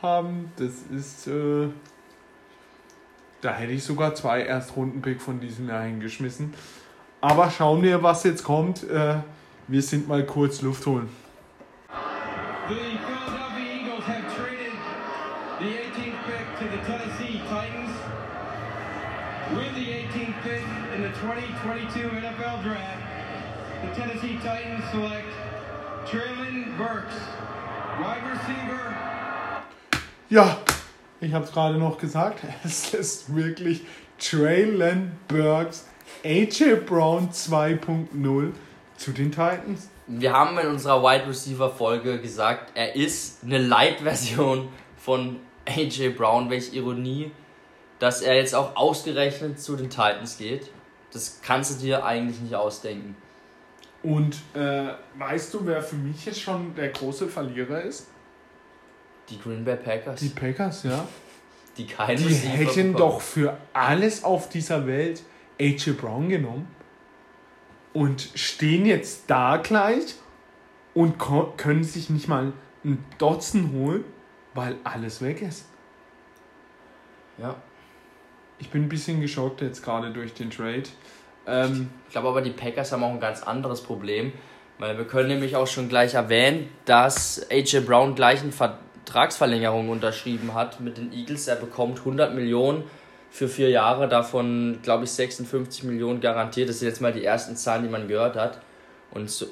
haben das ist, äh, da hätte ich sogar zwei Erstrunden-Pick von diesem Jahr hingeschmissen. Aber schauen wir, was jetzt kommt. Äh, wir sind mal kurz Luft holen. The Philadelphia Eagles have traded the 18th pick to the Tennessee Titans. With the 18th pick in the 2022 NFL Draft, the Tennessee Titans select Traylon Burks, wide receiver Ja, ich habe es gerade noch gesagt. Es ist wirklich Traylon Burks, AJ Brown 2.0 zu den Titans. Wir haben in unserer Wide Receiver Folge gesagt, er ist eine Light-Version von AJ Brown. Welche Ironie, dass er jetzt auch ausgerechnet zu den Titans geht. Das kannst du dir eigentlich nicht ausdenken. Und äh, weißt du, wer für mich jetzt schon der große Verlierer ist? Die Green Bay Packers, Die die, Packers, ja. Die Receiver hätten bekommen. doch für alles auf dieser Welt AJ Brown genommen und stehen jetzt da gleich und können sich nicht mal einen Dotzen holen, weil alles weg ist. Ja. Ich bin ein bisschen geschockt jetzt gerade durch den Trade. Ähm, Ich glaube aber, die Packers haben auch ein ganz anderes Problem, weil wir können nämlich auch schon gleich erwähnen, dass AJ Brown gleich eine Vertragsverlängerung unterschrieben hat mit den Eagles. Er bekommt 100 Millionen für vier Jahre, davon glaube ich 56 Millionen garantiert. Das sind jetzt mal die ersten Zahlen, die man gehört hat. Und so,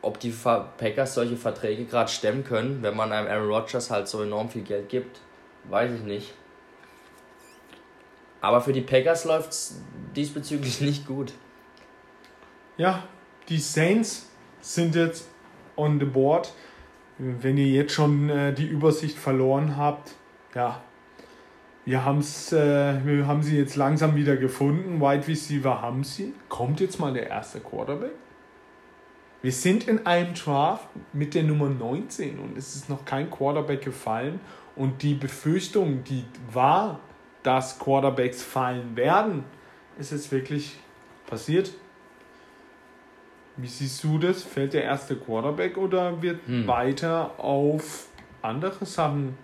ob die Packers solche Verträge gerade stemmen können, wenn man einem Aaron Rodgers halt so enorm viel Geld gibt, weiß ich nicht. Aber für die Packers läuft es diesbezüglich nicht gut. ja, die Saints sind jetzt on the board. Wenn ihr jetzt schon äh, die Übersicht verloren habt, ja, Wir, haben's, äh, wir haben sie jetzt langsam wieder gefunden. Wide Receiver haben sie. Kommt jetzt mal der erste Quarterback? Wir sind in einem Draft mit der Nummer 19 und es ist noch kein Quarterback gefallen. Und die Befürchtung, die war, dass Quarterbacks fallen werden, ist jetzt wirklich passiert. Wie siehst du das? Fällt der erste Quarterback oder wird Hm. weiter auf andere Sachen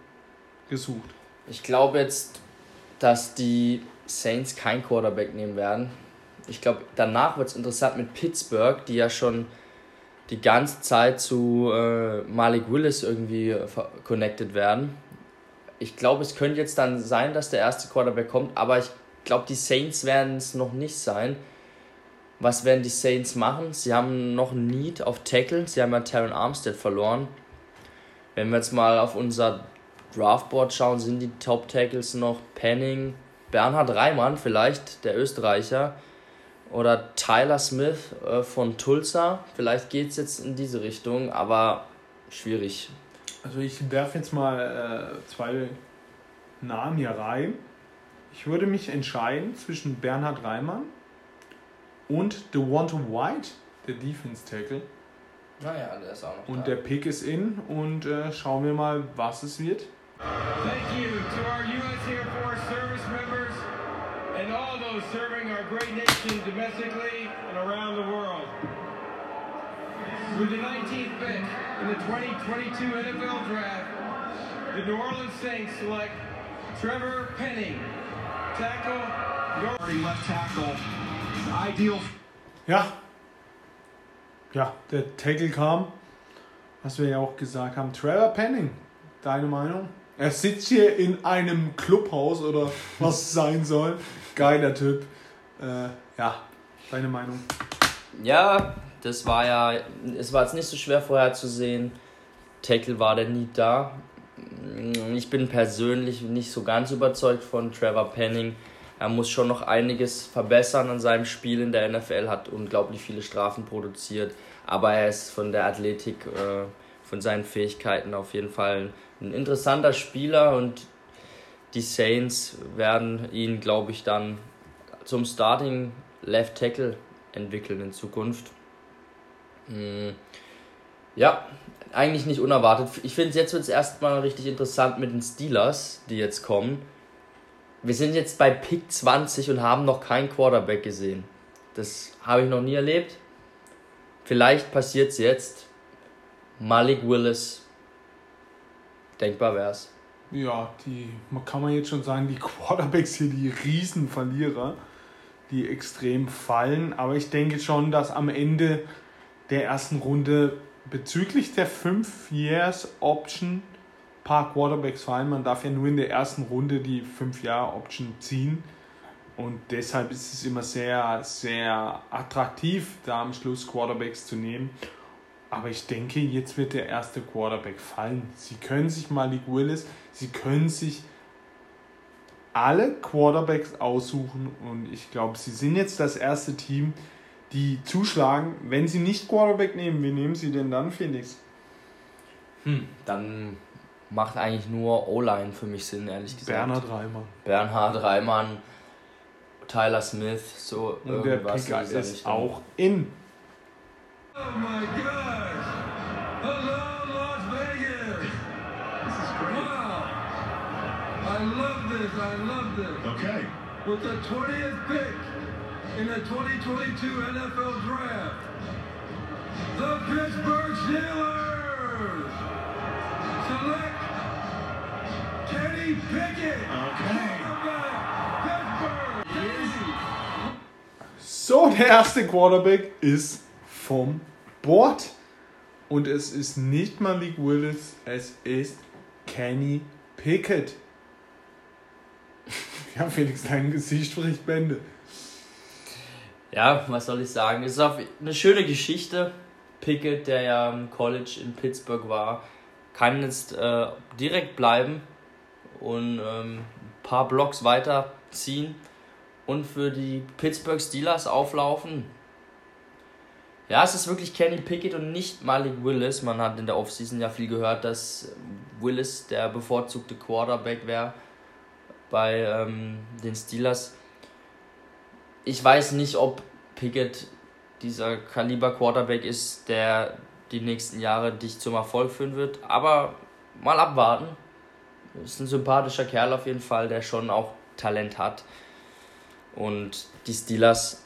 gesucht? Ich glaube jetzt, dass die Saints kein Quarterback nehmen werden. Ich glaube, danach wird es interessant mit Pittsburgh, die ja schon die ganze Zeit zu äh, Malik Willis irgendwie connected werden. Ich glaube, es könnte jetzt dann sein, dass der erste Quarterback kommt, aber ich glaube, die Saints werden es noch nicht sein. Was werden die Saints machen? Sie haben noch ein Need auf Tackle. Sie haben ja Taron Armstead verloren. Wenn wir jetzt mal auf unser Draftboard schauen, sind die Top Tackles noch Penning, Bernhard Reimann vielleicht, der Österreicher, oder Tyler Smith äh, von Tulsa. Vielleicht geht es jetzt in diese Richtung, aber schwierig. Also ich werfe jetzt mal äh, zwei Namen hier rein. Ich würde mich entscheiden zwischen Bernhard Reimann und DeWante White, der Defense Tackle. Naja, der ist auch noch Und der Pick ist in und äh, schauen wir mal, was es wird. Thank you to our U.S. Air Force service members and all those serving our great nation domestically and around the world. With the 19th pick in the 2022 NFL Draft, the New Orleans Saints select Trevor Penning, tackle, left tackle. Ideal Ja. Ja, der Tackle kam, was wir ja auch gesagt haben. Trevor Penning, deine Meinung? Er sitzt hier in einem Clubhaus oder was es sein soll. Geiler Typ. Äh, ja, deine Meinung. Ja, das war ja, es war jetzt nicht so schwer vorherzusehen. Tackle war der nie da. Ich bin persönlich nicht so ganz überzeugt von Trevor Penning. Er muss schon noch einiges verbessern an seinem Spiel in der NFL, hat unglaublich viele Strafen produziert, aber er ist von der Athletik, äh, von seinen Fähigkeiten auf jeden Fall ein interessanter Spieler und die Saints werden ihn, glaube ich, dann zum Starting Left Tackle entwickeln in Zukunft. Mm, Ja, eigentlich nicht unerwartet. Ich finde, jetzt wird es erstmal richtig interessant mit den Steelers, die jetzt kommen. Wir sind jetzt bei Pick 20 und haben noch keinen Quarterback gesehen. Das habe ich noch nie erlebt. Vielleicht passiert es jetzt. Malik Willis. Denkbar wär's. Ja, die man kann man jetzt schon sagen, die Quarterbacks hier die Riesenverlierer, die extrem fallen. Aber ich denke schon, dass am Ende der ersten Runde bezüglich der 5 Years Option ein paar Quarterbacks fallen. Man darf ja nur in der ersten Runde die 5 Jahre Option ziehen. Und deshalb ist es immer sehr, sehr attraktiv, da am Schluss Quarterbacks zu nehmen. Aber ich denke, jetzt wird der erste Quarterback fallen. Sie können sich Malik Willis, sie können sich alle Quarterbacks aussuchen und ich glaube, sie sind jetzt das erste Team, die zuschlagen. Wenn sie nicht Quarterback nehmen, wie nehmen sie denn dann, Felix? Hm, dann macht eigentlich nur O-Line für mich Sinn, ehrlich gesagt. Bernhard Reimann. Bernhard Reimann, Tyler Smith, so Und der irgendwas in dieser ist Richtung. auch in. Oh my gosh! Hello, Las Vegas! This is great. Wow! I love this, I love this. Okay. With the 20th pick in the 2022 NFL Draft, the Pittsburgh Steelers select Kenny Pickett. Okay. So, der erste Quarterback ist vom Board. Und es ist nicht Malik Willis, es ist Kenny Pickett. Ja, Felix, dein Gesicht spricht Bände. Ja, was soll ich sagen? Es ist eine schöne Geschichte. Pickett, der ja im College in Pittsburgh war, kann jetzt äh, direkt bleiben und ähm, ein paar Blocks weiterziehen und für die Pittsburgh Steelers auflaufen. Ja, es ist wirklich Kenny Pickett und nicht Malik Willis. Man hat in der Offseason ja viel gehört, dass Willis der bevorzugte Quarterback wäre bei ähm, den Steelers. Ich weiß nicht, ob Pickett dieser Kaliber Quarterback ist, der die nächsten Jahre dich zum Erfolg führen wird, aber mal abwarten. Ist ein sympathischer Kerl auf jeden Fall, der schon auch Talent hat. Und die Steelers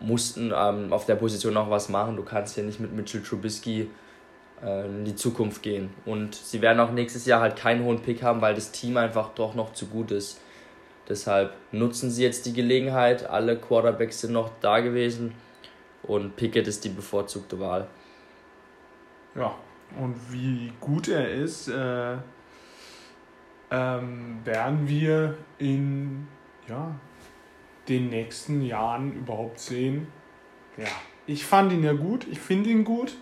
mussten ähm, auf der Position noch was machen. Du kannst hier nicht mit Mitchell Trubisky äh, in die Zukunft gehen. Und sie werden auch nächstes Jahr halt keinen hohen Pick haben, weil das Team einfach doch noch zu gut ist. Deshalb nutzen sie jetzt die Gelegenheit. Alle Quarterbacks sind noch da gewesen und Pickett ist die bevorzugte Wahl. Ja, und wie gut er ist, äh, ähm, werden wir in ja, den nächsten Jahren überhaupt sehen. Ja, ich fand ihn ja gut, ich finde ihn gut.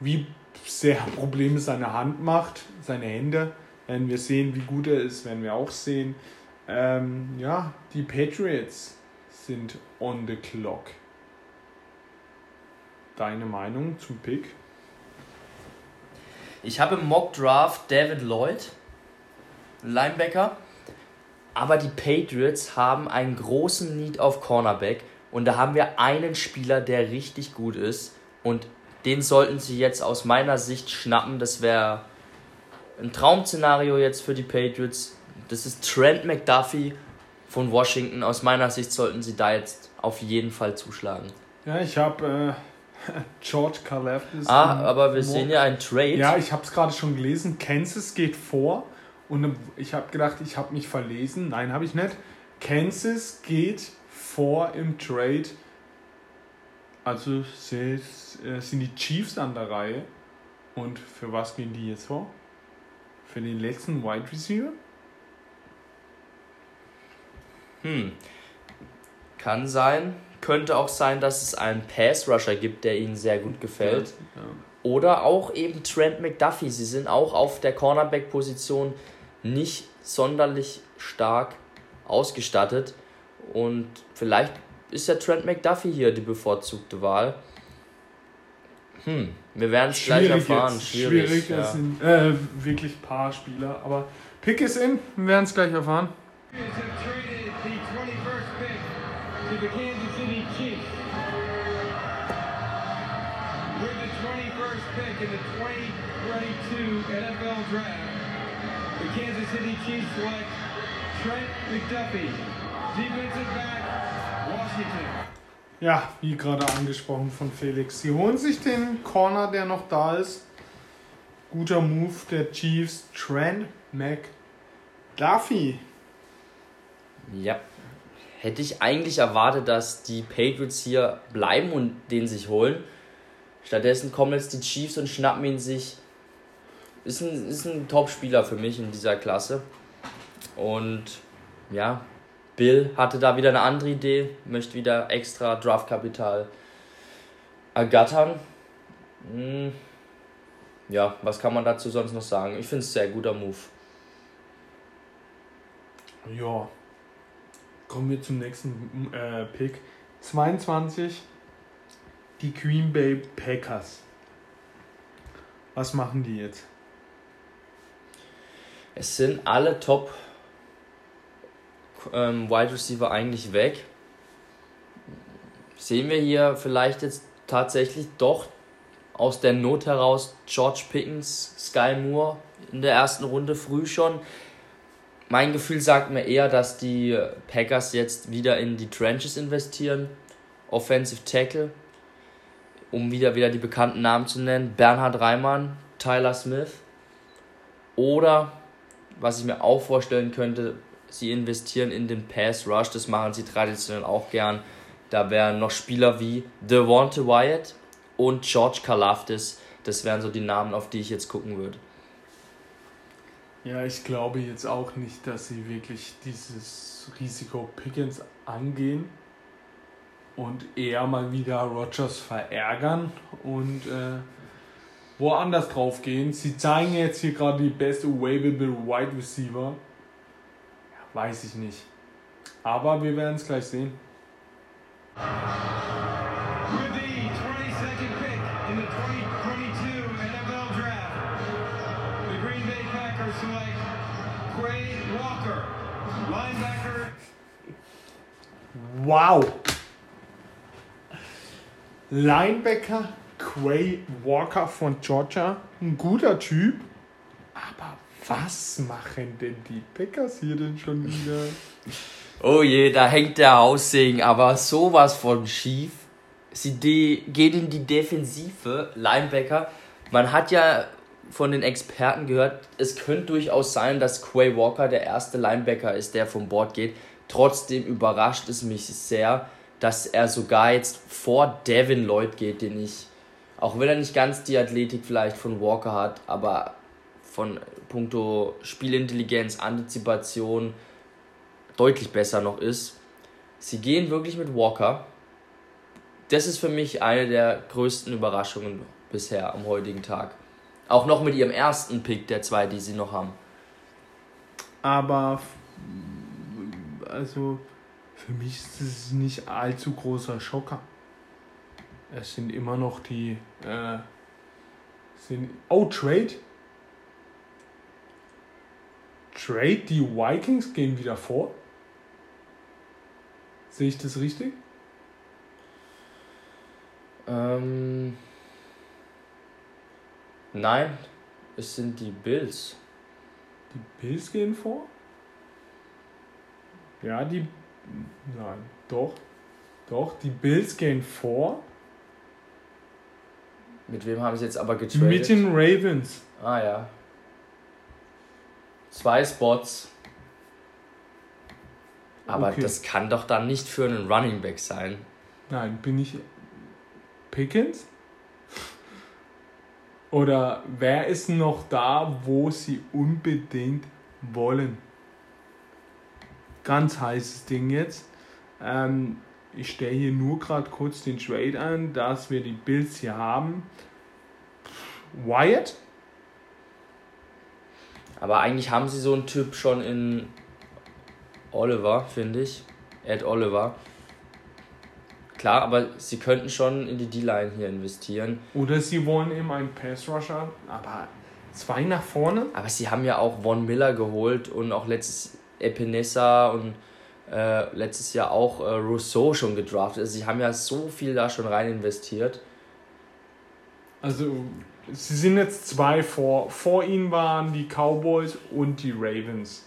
Wie sehr Probleme seine Hand macht, seine Hände, werden wir sehen. Wie gut er ist, werden wir auch sehen. Ähm, ja, die Patriots sind on the clock. Deine Meinung zum Pick? Ich habe im Mock Draft David Lloyd, Linebacker, aber die Patriots haben einen großen Need auf Cornerback und da haben wir einen Spieler, der richtig gut ist und den sollten sie jetzt aus meiner Sicht schnappen. Das wäre ein Traum-Szenario jetzt für die Patriots. Das ist Trent McDuffie von Washington. Aus meiner Sicht sollten sie da jetzt auf jeden Fall zuschlagen. Ja, ich habe äh, George Karlaftis. Ah, aber wir sehen ja einen Trade. Ja, ich habe es gerade schon gelesen. Kansas geht vor und ich habe gedacht, ich habe mich verlesen. Nein, habe ich nicht. Kansas geht vor im Trade. Also sind die Chiefs an der Reihe. Und für was gehen die jetzt vor? Für den letzten Wide Receiver? Hm. Kann sein. Könnte auch sein, dass es einen Pass-Rusher gibt, der ihnen sehr gut gefällt. Ja. Oder auch eben Trent McDuffie. Sie sind auch auf der Cornerback-Position nicht sonderlich stark ausgestattet. Und vielleicht ist ja Trent McDuffie hier die bevorzugte Wahl. Hm, wir werden es gleich erfahren. Jetzt. Schwierig, Schwierig ja. es sind äh, wirklich ein paar Spieler, aber Pick ist in, wir werden es gleich erfahren. The Kansas City Chiefs select Trent McDuffie, defensive back, Washington. Ja, wie gerade angesprochen von Felix. Sie holen sich den Corner, der noch da ist. Guter Move der Chiefs. Trent McDuffie. Ja. Hätte ich eigentlich erwartet, dass die Patriots hier bleiben und den sich holen. Stattdessen kommen jetzt die Chiefs und schnappen ihn sich ist ein, ist ein Top-Spieler für mich in dieser Klasse. Und ja, Bill hatte da wieder eine andere Idee, möchte wieder extra Draftkapital ergattern. Hm. Ja, was kann man dazu sonst noch sagen? Ich finde es sehr guter Move. Ja, kommen wir zum nächsten äh, Pick. 22, die Green Bay Packers. Was machen die jetzt? Es sind alle Top ähm, Wide Receiver eigentlich weg. Sehen wir hier vielleicht jetzt tatsächlich doch aus der Not heraus George Pickens, Sky Moore in der ersten Runde früh schon. Mein Gefühl sagt mir eher, dass die Packers jetzt wieder in die Trenches investieren. Offensive Tackle, um wieder wieder die bekannten Namen zu nennen. Bernhard Reimann, Tyler Smith. Oder was ich mir auch vorstellen könnte, sie investieren in den Pass Rush, das machen sie traditionell auch gern. Da wären noch Spieler wie Devonte Wyatt und George Kalafdis. Das wären so die Namen, auf die ich jetzt gucken würde. Ja, ich glaube jetzt auch nicht, dass sie wirklich dieses Risiko Pickens angehen und eher mal wieder Rogers verärgern und äh, woanders drauf gehen. Sie zeigen jetzt hier gerade die beste available Wide Receiver. Ja, weiß ich nicht. Aber wir werden es gleich sehen. With Wow. Linebacker Quay Walker von Georgia. Ein guter Typ. Aber was machen denn die Packers hier denn schon wieder? Oh je, da hängt der Haussegen, aber sowas von schief. Sie gehen in die Defensive, Linebacker. Man hat ja von den Experten gehört, es könnte durchaus sein, dass Quay Walker der erste Linebacker ist, der vom Board geht. Trotzdem überrascht es mich sehr, dass er sogar jetzt vor Devin Lloyd geht, den ich, auch wenn er nicht ganz die Athletik vielleicht von Walker hat, aber von puncto Spielintelligenz, Antizipation deutlich besser noch ist. Sie gehen wirklich mit Walker. Das ist für mich eine der größten Überraschungen bisher am heutigen Tag. Auch noch mit ihrem ersten Pick der zwei, die sie noch haben. Aber also für mich ist es nicht allzu großer Schocker. Es sind immer noch die äh, sind oh Trade Trade die Vikings gehen wieder vor. Sehe ich das richtig? Ähm, nein, es sind die Bills. Die Bills gehen vor? Ja, die. Nein, doch. Doch, die Bills gehen vor. Mit wem haben sie jetzt aber getradet? Mit den Ravens. Ah ja. Zwei Spots. Aber Okay. das kann doch dann nicht für einen Running Back sein. Nein, bin ich Pickens? Oder wer ist noch da, wo sie unbedingt wollen? Ganz heißes Ding jetzt. Ähm, ich stelle hier nur gerade kurz den Trade an, dass wir die Bills hier haben. Wyatt? Aber eigentlich haben sie so einen Typ schon in Oliver, finde ich. Ed Oliver. Klar, aber sie könnten schon in die D-Line hier investieren. Oder sie wollen eben einen Pass-Rusher, aber zwei nach vorne? Aber sie haben ja auch Von Miller geholt und auch letztes Epinesa und äh, letztes Jahr auch äh, Rousseau schon gedraftet. Also sie haben ja so viel da schon rein investiert. Also, sie sind jetzt zwei vor. Vor ihnen waren die Cowboys und die Ravens.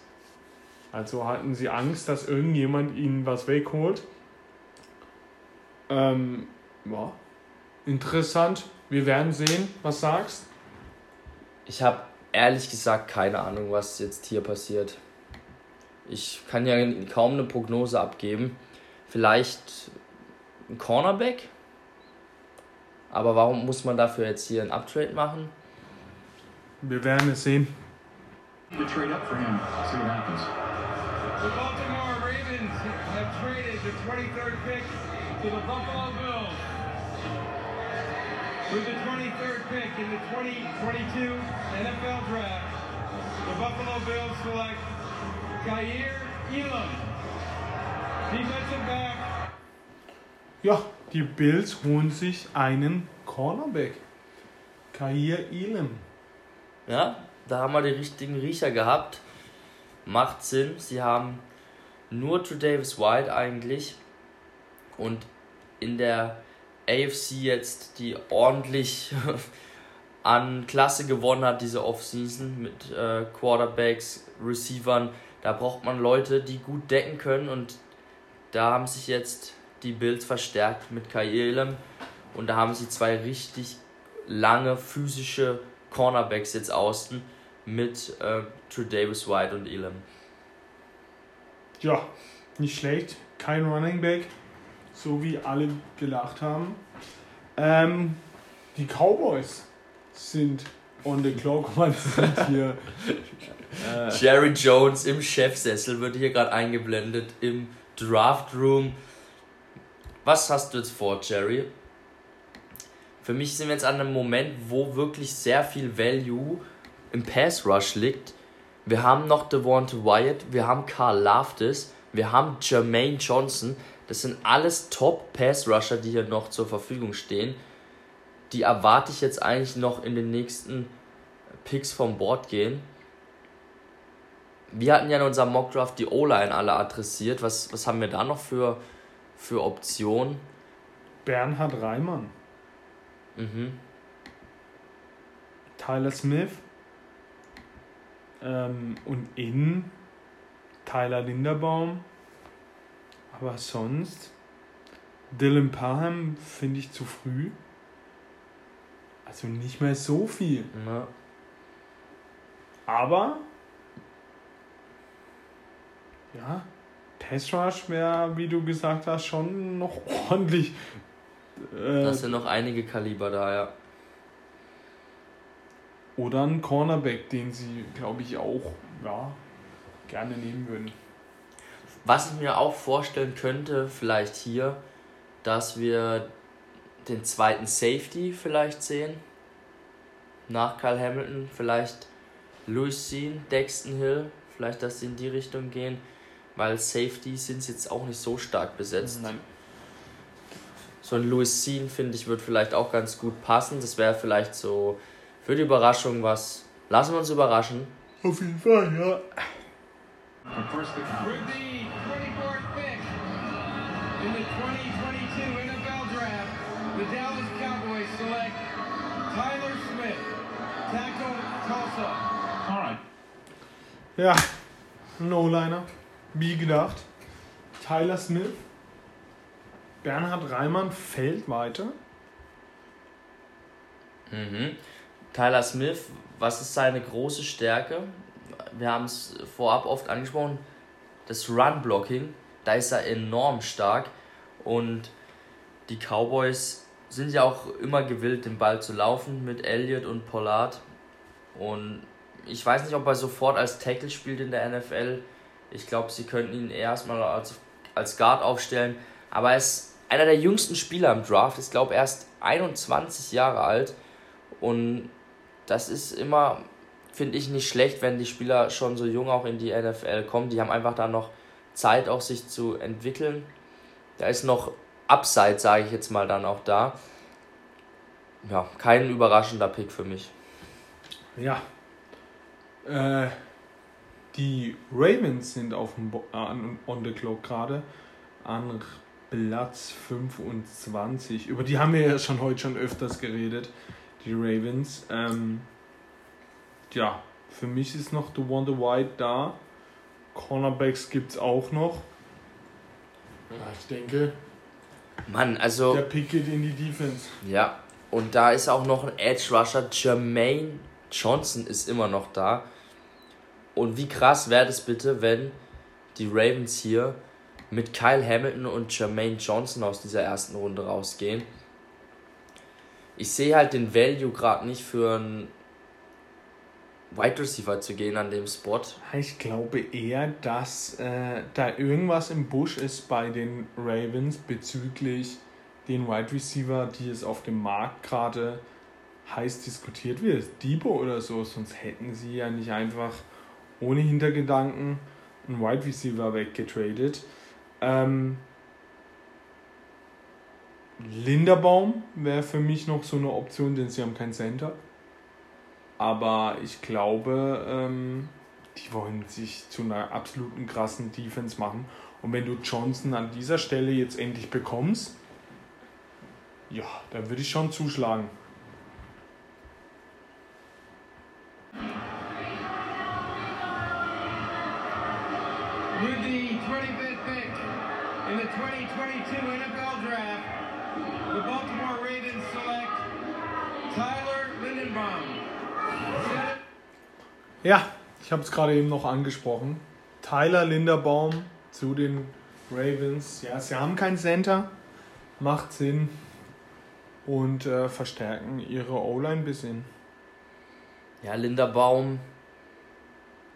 Also hatten sie Angst, dass irgendjemand ihnen was wegholt. Ähm, ja. Interessant. Wir werden sehen. Was sagst? Ich habe ehrlich gesagt keine Ahnung, was jetzt hier passiert. Ich kann ja kaum eine Prognose abgeben. Vielleicht ein Cornerback? Aber warum muss man dafür jetzt hier ein Uptrade machen? Wir werden es sehen. You trade up for him. See what happens. With the 23rd pick in the 2022 NFL Draft, the Buffalo Bills select Kair Elam, defensive back. Ja, die Bills holen sich einen Cornerback. Kair Elam. Ja, da haben wir die richtigen Riecher gehabt. Macht Sinn. Sie haben nur True Davis White eigentlich. Und in der AFC jetzt, die ordentlich an Klasse gewonnen hat, diese Offseason mit äh, Quarterbacks, Receivern. Da braucht man Leute, die gut decken können. Und da haben sich jetzt die Bills verstärkt mit Kai Elam. Und da haben sie zwei richtig lange physische Cornerbacks jetzt außen mit äh, True Davis White und Elam. Ja, nicht schlecht. Kein Running Back, so wie alle gelacht haben. Ähm, die Cowboys sind on the clock. Man sind hier. Äh, Jerry Jones im Chefsessel wird hier gerade eingeblendet im Draft Room. Was hast du jetzt vor, Jerry? Für mich sind wir jetzt an einem Moment, wo wirklich sehr viel Value im Pass Rush liegt. Wir haben noch Devonta Wyatt, wir haben Carl Laftis, wir haben Jermaine Johnson. Das sind alles Top Pass Rusher, die hier noch zur Verfügung stehen. Die erwarte ich jetzt eigentlich noch in den nächsten Picks vom Board gehen. wir hatten ja in unserem Mockdraft die O-Line alle adressiert. Was, was haben wir da noch für, für Optionen? Bernhard Reimann. Mhm. Tyler Smith. Ähm, und innen Tyler Linderbaum. Aber sonst Dylan Parham finde ich zu früh. Also nicht mehr so viel. Ja. Aber ja, Pass Rush wäre, wie du gesagt hast, schon noch ordentlich. Äh, Da sind noch einige Kaliber da, ja. oder ein Cornerback, den sie, glaube ich, auch ja, gerne nehmen würden. Was ich mir auch vorstellen könnte, vielleicht hier, dass wir den zweiten Safety vielleicht sehen. Nach Kyle Hamilton, vielleicht Louis Sean, Dexton Hill, vielleicht, dass sie in die Richtung gehen, weil Safety sind jetzt auch nicht so stark besetzt. Nein. So ein Louis Sean, finde ich, wird vielleicht auch ganz gut passen. Das wäre vielleicht so für die Überraschung was. Lassen wir uns überraschen. Auf jeden Fall, ja. But first the With Cowboys. the 24th pick in the 2022 NFL Draft, the Dallas Cowboys select Tyler Smith, tackle Tulsa. All right. Ja, ein O-Liner. Wie gedacht. Tyler Smith. Bernhard Reimann fällt weiter. Mhm. Tyler Smith, was ist seine große Stärke? Wir haben es vorab oft angesprochen, das Run-Blocking, da ist er enorm stark und die Cowboys sind ja auch immer gewillt, den Ball zu laufen mit Elliott und Pollard und ich weiß nicht, ob er sofort als Tackle spielt in der NFL. Ich glaube, sie könnten ihn erstmal als, als Guard aufstellen, aber er ist einer der jüngsten Spieler im Draft, ich glaube erst 21 Jahre alt und das ist immer, finde ich, nicht schlecht, wenn die Spieler schon so jung auch in die NFL kommen. Die haben einfach da noch Zeit, auch sich zu entwickeln. Da ist noch Upside, sage ich jetzt mal dann auch da. Ja, kein überraschender Pick für mich. Ja. Äh, die Ravens sind auf dem Bo an, on the clock gerade an Platz 25. Über die haben wir ja schon heute schon öfters geredet. Die Ravens. Ähm, ja, für mich ist noch The Wonder White da. Cornerbacks gibt es auch noch. Ja, ich denke, Mann, also. der Pick geht in die Defense. Ja, und da ist auch noch ein Edge Rusher. Jermaine Johnson ist immer noch da. Und wie krass wäre das bitte, wenn die Ravens hier mit Kyle Hamilton und Jermaine Johnson aus dieser ersten Runde rausgehen. Ich sehe halt den Value gerade nicht für einen Wide Receiver zu gehen an dem Spot. Ich glaube eher, dass äh, da irgendwas im Busch ist bei den Ravens bezüglich den Wide Receiver, die es auf dem Markt gerade heiß diskutiert wird. Debo oder so, sonst hätten sie ja nicht einfach ohne Hintergedanken einen Wide Receiver weggetradet. Ähm, Linderbaum wäre für mich noch so eine Option, denn sie haben kein Center. Aber ich glaube, ähm, die wollen sich zu einer absoluten krassen Defense machen. Und wenn du Johnson an dieser Stelle jetzt endlich bekommst, ja, dann würde ich schon zuschlagen. With the 25th pick in the 2022 NFL Draft, the Baltimore Ravens select Tyler Lindenbaum. Ja, ich habe es gerade eben noch angesprochen. Tyler Linderbaum zu den Ravens. Ja, sie haben kein Center. Macht Sinn. Und äh, verstärken ihre O-Line ein bisschen. Ja, Linderbaum,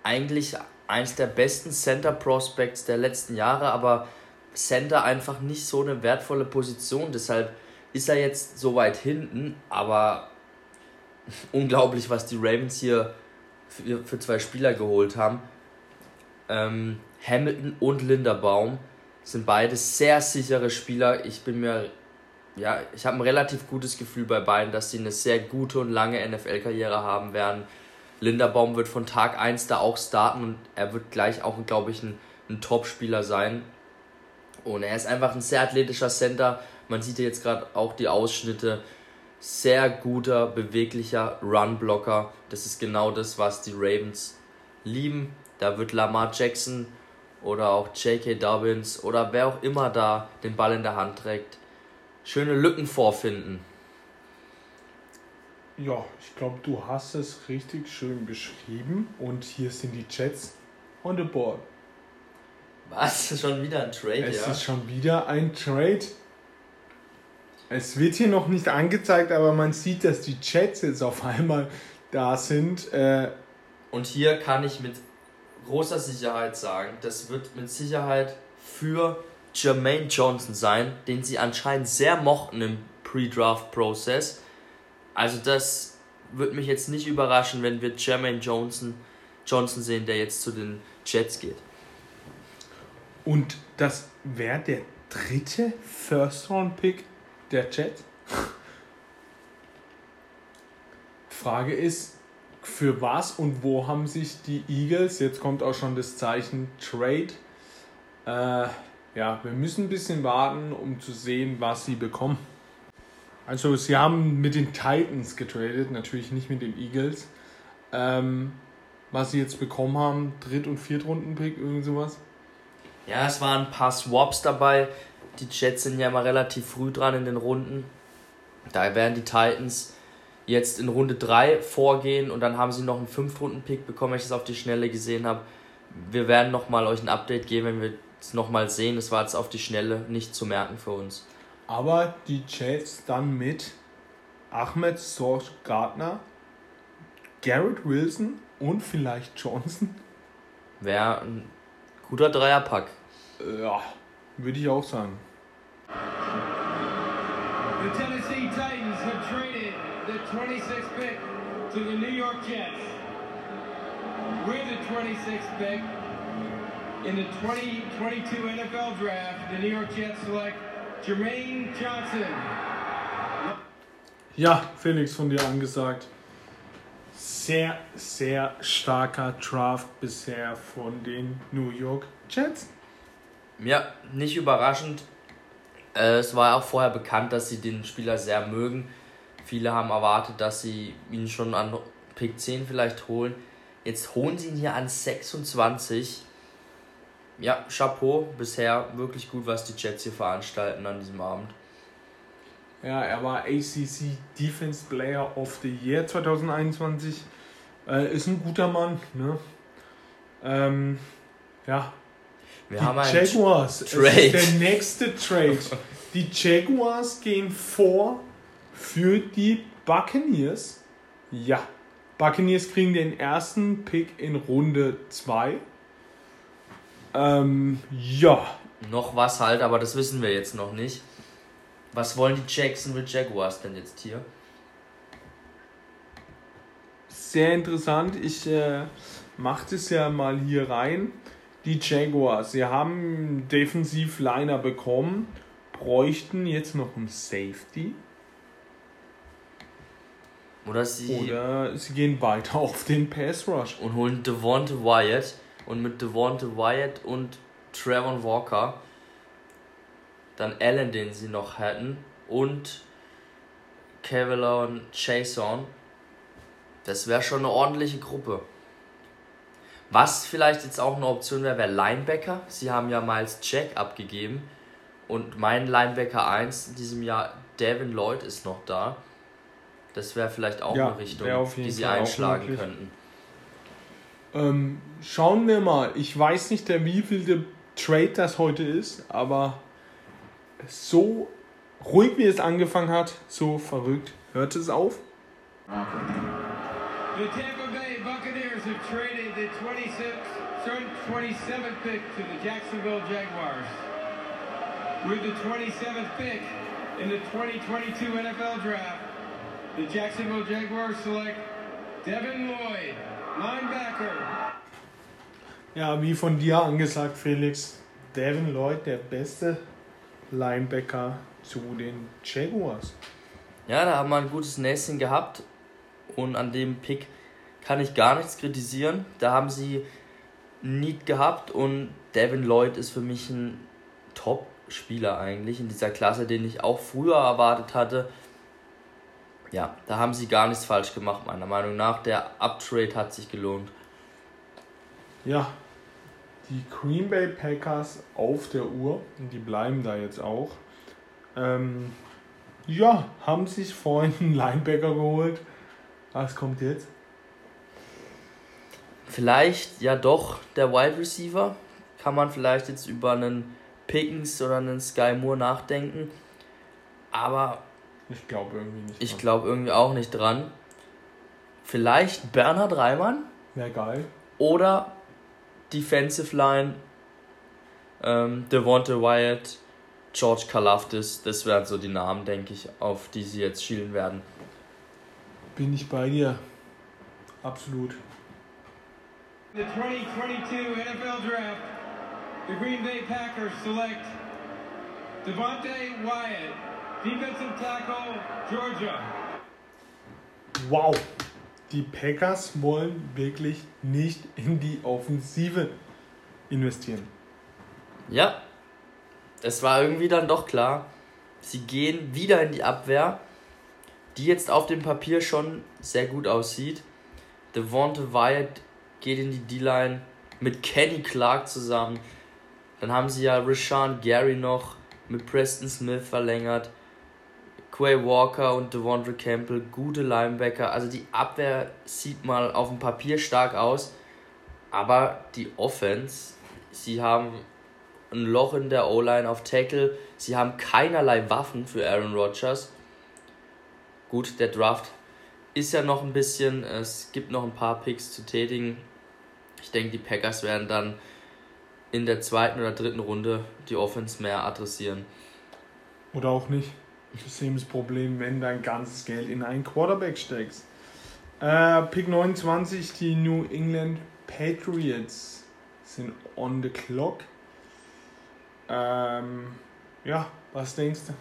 eigentlich eins der besten Center Prospects der letzten Jahre, aber Center einfach nicht so eine wertvolle Position. Deshalb ist er jetzt so weit hinten, aber unglaublich, was die Ravens hier für, für zwei Spieler geholt haben. Ähm, Hamilton und Linderbaum sind beide sehr sichere Spieler. Ich bin mir, ja, ich habe ein relativ gutes Gefühl bei beiden, dass sie eine sehr gute und lange NFL-Karriere haben werden. Linderbaum wird von Tag 1 da auch starten und er wird gleich auch, glaube ich, ein, ein Top-Spieler sein. Und er ist einfach ein sehr athletischer Center. Man sieht ja jetzt gerade auch die Ausschnitte. Sehr guter, beweglicher Run-Blocker. Das ist genau das, was die Ravens lieben. Da wird Lamar Jackson oder auch J.K. Dobbins oder wer auch immer da den Ball in der Hand trägt, schöne Lücken vorfinden. Ja, ich glaube, du hast es richtig schön beschrieben. Und hier sind die Jets on the board. Was? Schon wieder ein Trade, Es ja? ist schon wieder ein Trade. Es wird hier noch nicht angezeigt, aber man sieht, dass die Jets jetzt auf einmal da sind. Äh, Und hier kann ich mit großer Sicherheit sagen, das wird mit Sicherheit für Jermaine Johnson sein, den sie anscheinend sehr mochten im Pre-Draft-Prozess. Also das wird mich jetzt nicht überraschen, wenn wir Jermaine Johnson, Johnson sehen, der jetzt zu den Jets geht. und das wäre der dritte First-Round-Pick der Jets. Frage ist, für was und wo haben sich die Eagles, jetzt kommt auch schon das Zeichen Trade, äh, ja, wir müssen ein bisschen warten, um zu sehen, was sie bekommen. Also sie haben mit den Titans getradet, natürlich nicht mit den Eagles. Ähm, was sie jetzt bekommen haben, Dritt- und Viertrunden-Pick, irgend sowas. Ja, es waren ein paar Swaps dabei. Die Jets sind ja immer relativ früh dran in den Runden. Da werden die Titans jetzt in Runde 3 vorgehen und dann haben sie noch einen 5-Runden-Pick bekommen, wenn ich das auf die Schnelle gesehen habe. Wir werden nochmal euch ein Update geben, wenn wir es nochmal sehen. Das war jetzt auf die Schnelle nicht zu merken für uns. Aber die Jets dann mit Ahmed Sorge Gardner, Garrett Wilson und vielleicht Johnson. Wäre ein guter Dreierpack. Ja, würde ich auch sagen. The Tennessee Titans have traded the 26th pick to the New York Jets. With the 26th pick in the 2022 NFL Draft, the New York Jets select Jermaine Johnson. Ja, Felix von dir angesagt. Sehr, sehr starker Draft bisher von den New York Jets. Ja, nicht überraschend. Äh, es war auch vorher bekannt, dass sie den Spieler sehr mögen. Viele haben erwartet, dass sie ihn schon an Pick 10 vielleicht holen. Jetzt holen sie ihn hier an 26. Ja, Chapeau. Bisher wirklich gut, was die Jets hier veranstalten an diesem Abend. Ja, er war ACC Defense Player of the Year 2021. Äh, ist ein guter Mann. Ne? Ähm, ja, Wir die haben einen Jaguars. Es Trade. ist der nächste Trade. Die Jaguars gehen vor für die Buccaneers. Ja, Buccaneers kriegen den ersten Pick in Runde 2. Ähm, ja, noch was halt, aber das wissen wir jetzt noch nicht. Was wollen die Jacksonville Jaguars denn jetzt hier? sehr interessant. Ich äh, mache das ja mal hier rein. Die Jaguars, sie haben Defensiv-Liner bekommen, bräuchten jetzt noch einen Safety. Oder sie Oder sie gehen weiter auf den Pass Rush. und holen Devonte Wyatt. Und mit Devonte Wyatt und Trevor Walker dann Allen, den sie noch hätten, und Kevlon Chason. Das wäre schon eine ordentliche Gruppe. Was vielleicht jetzt auch eine Option wäre, wäre Linebacker. Sie haben ja Miles Jack abgegeben. Und mein Linebacker 1 in diesem Jahr, Devin Lloyd, ist noch da. Das wäre vielleicht auch Ja, eine Richtung, wäre auf jeden die sie Fall einschlagen könnten. Ähm, schauen wir mal. Ich weiß nicht, der wievielte Trade das heute ist, aber so ruhig wie es angefangen hat, so verrückt hört es auf. The Tampa Bay Buccaneers have traded the 26th, sorry, 27th pick to the Jacksonville Jaguars. With the 27th pick in the 2022 NFL Draft, the Jacksonville Jaguars select Devin Lloyd, linebacker. Ja, wie von dir angesagt, Felix, Devin Lloyd, der beste Linebacker zu den Jaguars. Ja, da haben wir ein gutes Näschen gehabt und an dem Pick kann ich gar nichts kritisieren. Da haben sie Need gehabt und Devin Lloyd ist für mich ein Top-Spieler eigentlich in dieser Klasse, den ich auch früher erwartet hatte. Ja, da haben sie gar nichts falsch gemacht, meiner Meinung nach. Der Uptrade hat sich gelohnt. Ja, die Green Bay Packers auf der Uhr und die bleiben da jetzt auch. Ähm, ja, haben sich vorhin einen Linebacker geholt. Was kommt jetzt? Vielleicht ja doch der Wide Receiver. Kann man vielleicht jetzt über einen Pickens oder einen Sky Moore nachdenken. Aber Ich glaube irgendwie nicht. ich glaube irgendwie auch nicht dran. Vielleicht Bernhard Reimann Wäre geil. oder Defensive Line ähm, Devonta Wyatt, George Kalafdis. Das wären so die Namen, denke ich, auf die sie jetzt schielen werden. Bin ich bei dir. Absolut. The 2022 NFL Draft, the Green Bay Packers select Devontae Wyatt, defensive tackle, Georgia. Wow. Die Packers wollen wirklich nicht in die Offensive investieren. Ja, es war irgendwie dann doch klar. Sie gehen wieder in die Abwehr, die jetzt auf dem Papier schon sehr gut aussieht. Devonta Wyatt geht in die D-Line mit Kenny Clark zusammen. Dann haben sie ja Rashawn Gary noch mit Preston Smith verlängert. Quay Walker und Devondre Campbell, gute Linebacker. Also die Abwehr sieht mal auf dem Papier stark aus. Aber die Offense, sie haben ein Loch in der O-Line auf Tackle. Sie haben keinerlei Waffen für Aaron Rodgers. Gut, der Draft ist ja noch ein bisschen, es gibt noch ein paar Picks zu tätigen. Ich denke, die Packers werden dann in der zweiten oder dritten Runde die Offense mehr adressieren. Oder auch nicht. Das ist eben das Problem, wenn dein ganzes Geld in einen Quarterback steckst. Äh, Pick 29, die New England Patriots sind on the clock. Ähm, ja, was denkst du?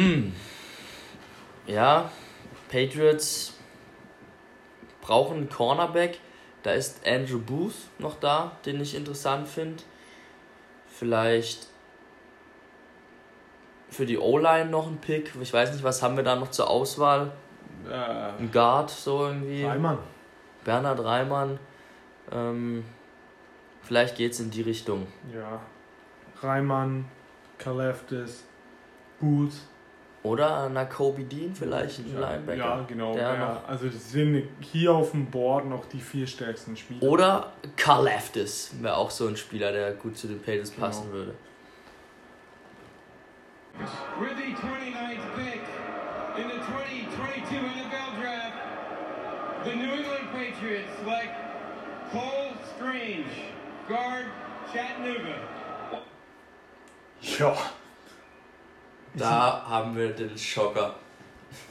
Hm. Ja, Patriots brauchen einen Cornerback. Da ist Andrew Booth noch da, den ich interessant finde. Vielleicht für die O-Line noch ein Pick. Ich weiß nicht, was haben wir da noch zur Auswahl? Äh, Ein Guard, so irgendwie. Reimann. Bernhard Reimann. Ähm, vielleicht geht's in die Richtung. Ja. Reimann, Kaleftis, Booth. Oder Nakobe Dean, vielleicht ein Ja, Linebacker. Ja, genau. Der Ja, also das sind hier auf dem Board noch die vier stärksten Spieler. Oder Carl Leftis wäre auch so ein Spieler, der gut zu den Patriots Genau. passen würde. With the 29th pick in the 2022 NFL Draft, the New England Patriots select Cole Strange, guard, Chattanooga. Ja. Da haben wir den Schocker.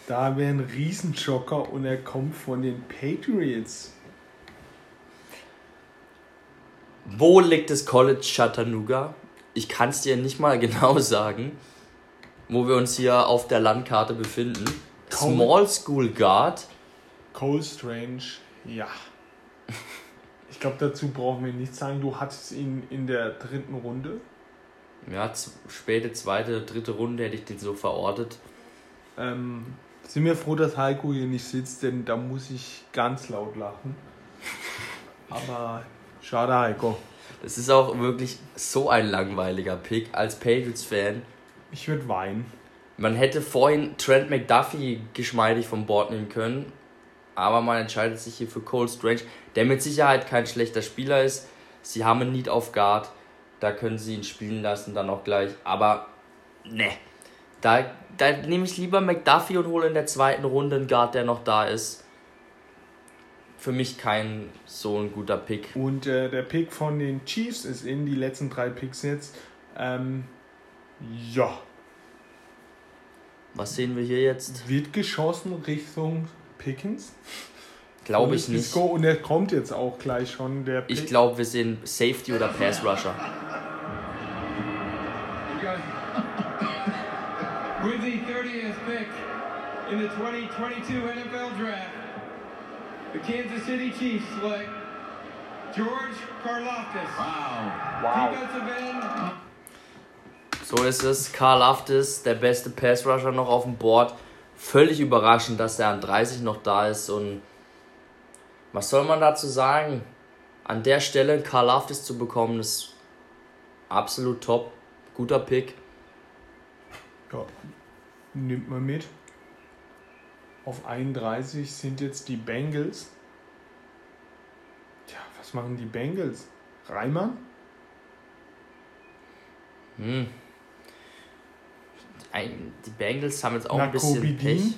Da wäre ein Riesenschocker und er kommt von den Patriots. Wo liegt das College Chattanooga? Ich kann es dir nicht mal genau sagen, wo wir uns hier auf der Landkarte befinden. Kaum- Small School Guard. Cole Strange, ja. Ich glaube, dazu brauchen wir nichts sagen. Du hattest ihn in der dritten Runde. Ja, späte zweite, dritte Runde hätte ich den so verortet. Ähm, sind wir froh, dass Heiko hier nicht sitzt, denn da muss ich ganz laut lachen. Aber schade, Heiko. Das ist auch wirklich so ein langweiliger Pick als Patriots-Fan. Ich würde weinen. Man hätte vorhin Trent McDuffie geschmeidig vom Board nehmen können, aber man entscheidet sich hier für Cole Strange, der mit Sicherheit kein schlechter Spieler ist. Sie haben einen Need auf Guard, da können sie ihn spielen lassen, dann auch gleich. Aber ne, da, da nehme ich lieber McDuffie und hole in der zweiten Runde einen Guard, der noch da ist. Für mich kein so ein guter Pick. Und äh, der Pick von den Chiefs ist in die letzten drei Picks jetzt. Ähm, ja, Was sehen wir hier jetzt? wird geschossen Richtung Pickens. Glaube ich nicht. Disco, und er kommt jetzt auch gleich schon, der. Ich glaube, wir sehen Safety oder Pass Rusher. With the 30th pick in the 2022 NFL Draft, the Kansas City Chiefs select George Karlaftis. Wow. Defensive end. So ist es. Karl Aftis, der beste Pass-Rusher noch auf dem Board. Völlig überraschend, dass er an 30 noch da ist. Und was soll man dazu sagen? An der Stelle Karl Aftis zu bekommen, ist absolut top. Guter Pick. Ja, nimmt man mit. Auf 31 sind jetzt die Bengals. Tja, was machen die Bengals? Reimann? Hm. Die Bengals haben jetzt auch Na, ein bisschen Pech,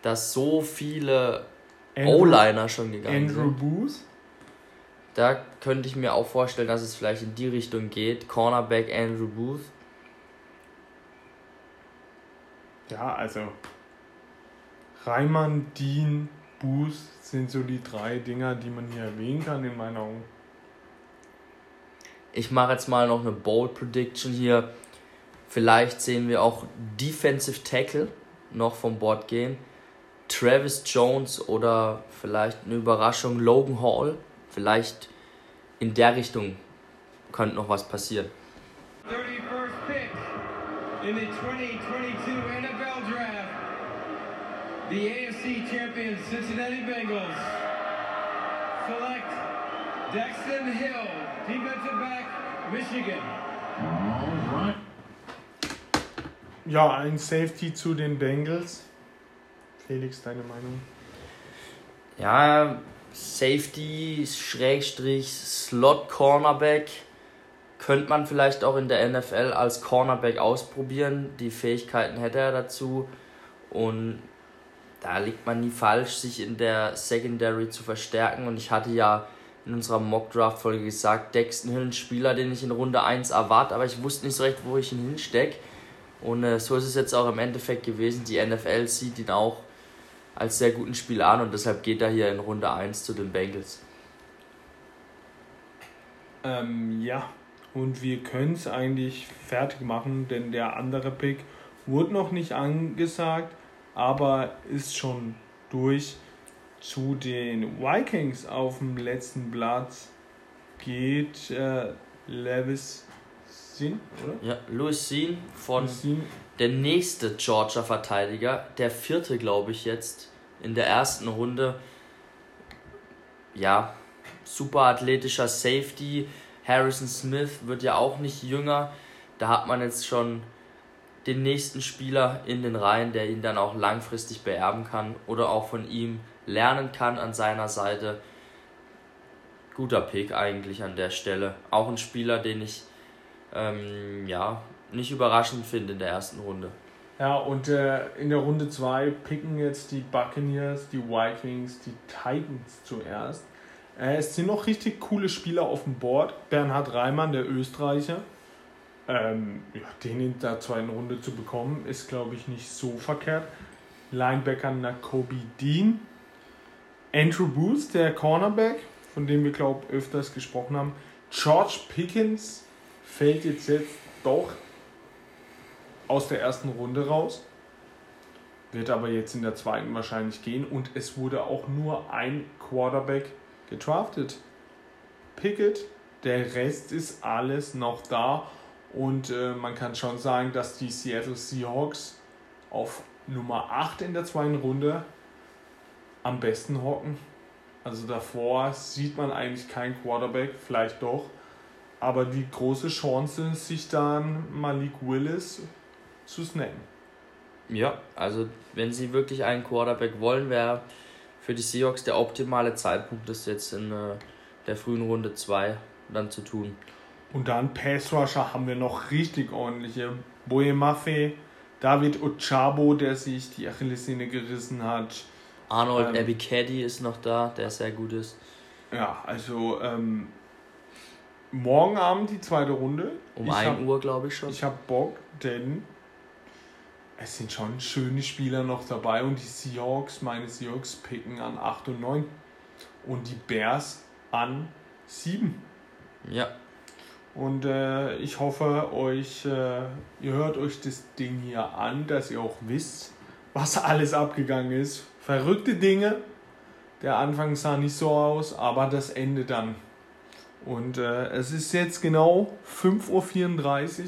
dass so viele O-Liner schon gegangen Andrew sind. Booth? Da könnte ich mir auch vorstellen, dass es vielleicht in die Richtung geht. Cornerback Andrew Booth. Ja, also Reimann, Dean, Booth sind so die drei Dinger, die man hier erwähnen kann in meinen Augen. Ich mache jetzt mal noch eine Bold Prediction hier. Vielleicht sehen wir auch Defensive Tackle noch vom Board gehen. Travis Jones oder vielleicht eine Überraschung Logan Hall. Vielleicht in der Richtung könnte noch was passieren. 31st pick in the 2022 NFL Draft. The AFC champions Cincinnati Bengals select Dexton Hill, defensive back, Michigan. All right. Ja, ein Safety zu den Bengals. Felix, deine Meinung? Ja, Safety, Schrägstrich, Slot Cornerback. Könnte man vielleicht auch in der NFL als Cornerback ausprobieren. Die Fähigkeiten hätte er dazu. Und da liegt man nie falsch, sich in der Secondary zu verstärken. Und ich hatte ja in unserer Mock-Draft-Folge gesagt, Dexton Hill ein Spieler, den ich in Runde 1 erwarte, aber ich wusste nicht so recht, wo ich ihn hinstecke. Und äh, so ist es jetzt auch im Endeffekt gewesen. Die NFL sieht ihn auch als sehr guten Spieler an und deshalb geht er hier in Runde 1 zu den Bengals. Ähm, ja, und wir können es eigentlich fertig machen, denn der andere Pick wurde noch nicht angesagt, aber ist schon durch. Zu den Vikings auf dem letzten Platz geht äh, Levis Sin, oder? Ja, Louis Sean von Sin, der nächste Georgia Verteidiger, der vierte, glaube ich, jetzt in der ersten Runde. Ja, super athletischer Safety. Harrison Smith wird ja auch nicht jünger. Da hat man jetzt schon den nächsten Spieler in den Reihen, der ihn dann auch langfristig beerben kann oder auch von ihm lernen kann an seiner Seite. Guter Pick eigentlich an der Stelle. Auch ein Spieler, den ich ähm, ja nicht überraschend finde in der ersten Runde. Ja, und äh, in der Runde 2 picken jetzt die Buccaneers, die Vikings, die Titans zuerst. Äh, es sind noch richtig coole Spieler auf dem Board. Bernhard Reimann, der Österreicher. Ähm, ja, den in der zweiten Runde zu bekommen, ist, glaube ich, nicht so verkehrt. Linebacker Nakobe Dean. Andrew Booth, der Cornerback, von dem wir, glaube ich, öfters gesprochen haben. George Pickens fällt jetzt, jetzt doch aus der ersten Runde raus. Wird aber jetzt in der zweiten wahrscheinlich gehen. Und es wurde auch nur ein Quarterback gedraftet. Pickett. Der Rest ist alles noch da. Und äh, man kann schon sagen, dass die Seattle Seahawks auf Nummer 8 in der zweiten Runde am besten hocken. Also davor sieht man eigentlich keinen Quarterback, vielleicht doch. Aber die große Chance, sich dann Malik Willis zu snacken. Ja, also wenn sie wirklich einen Quarterback wollen, wäre für die Seahawks der optimale Zeitpunkt, das jetzt in äh, der frühen Runde 2 dann zu tun. Und dann Pass Rusher haben wir noch richtig ordentliche. Boye Maffei, David Ochabo, der sich die Achillessehne gerissen hat. Arnold Ähm, Ebiketti ist noch da, der sehr gut ist. Ja, also ähm, morgen Abend die zweite Runde. Um ich 1 hab, Uhr, glaube ich schon. Ich habe Bock, denn es sind schon schöne Spieler noch dabei und die Seahawks, meine Seahawks picken an 8 und 9 und die Bears an 7. Ja, Und äh, ich hoffe, euch, äh, ihr hört euch das Ding hier an, dass ihr auch wisst, was alles abgegangen ist. Verrückte Dinge. Der Anfang sah nicht so aus, aber das Ende dann. Und äh, es ist jetzt genau 5.34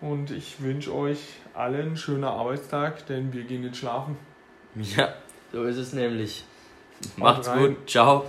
Uhr und ich wünsche euch allen einen schönen Arbeitstag, denn wir gehen jetzt schlafen. Ja, so ist es nämlich. Macht's rein. gut. Ciao.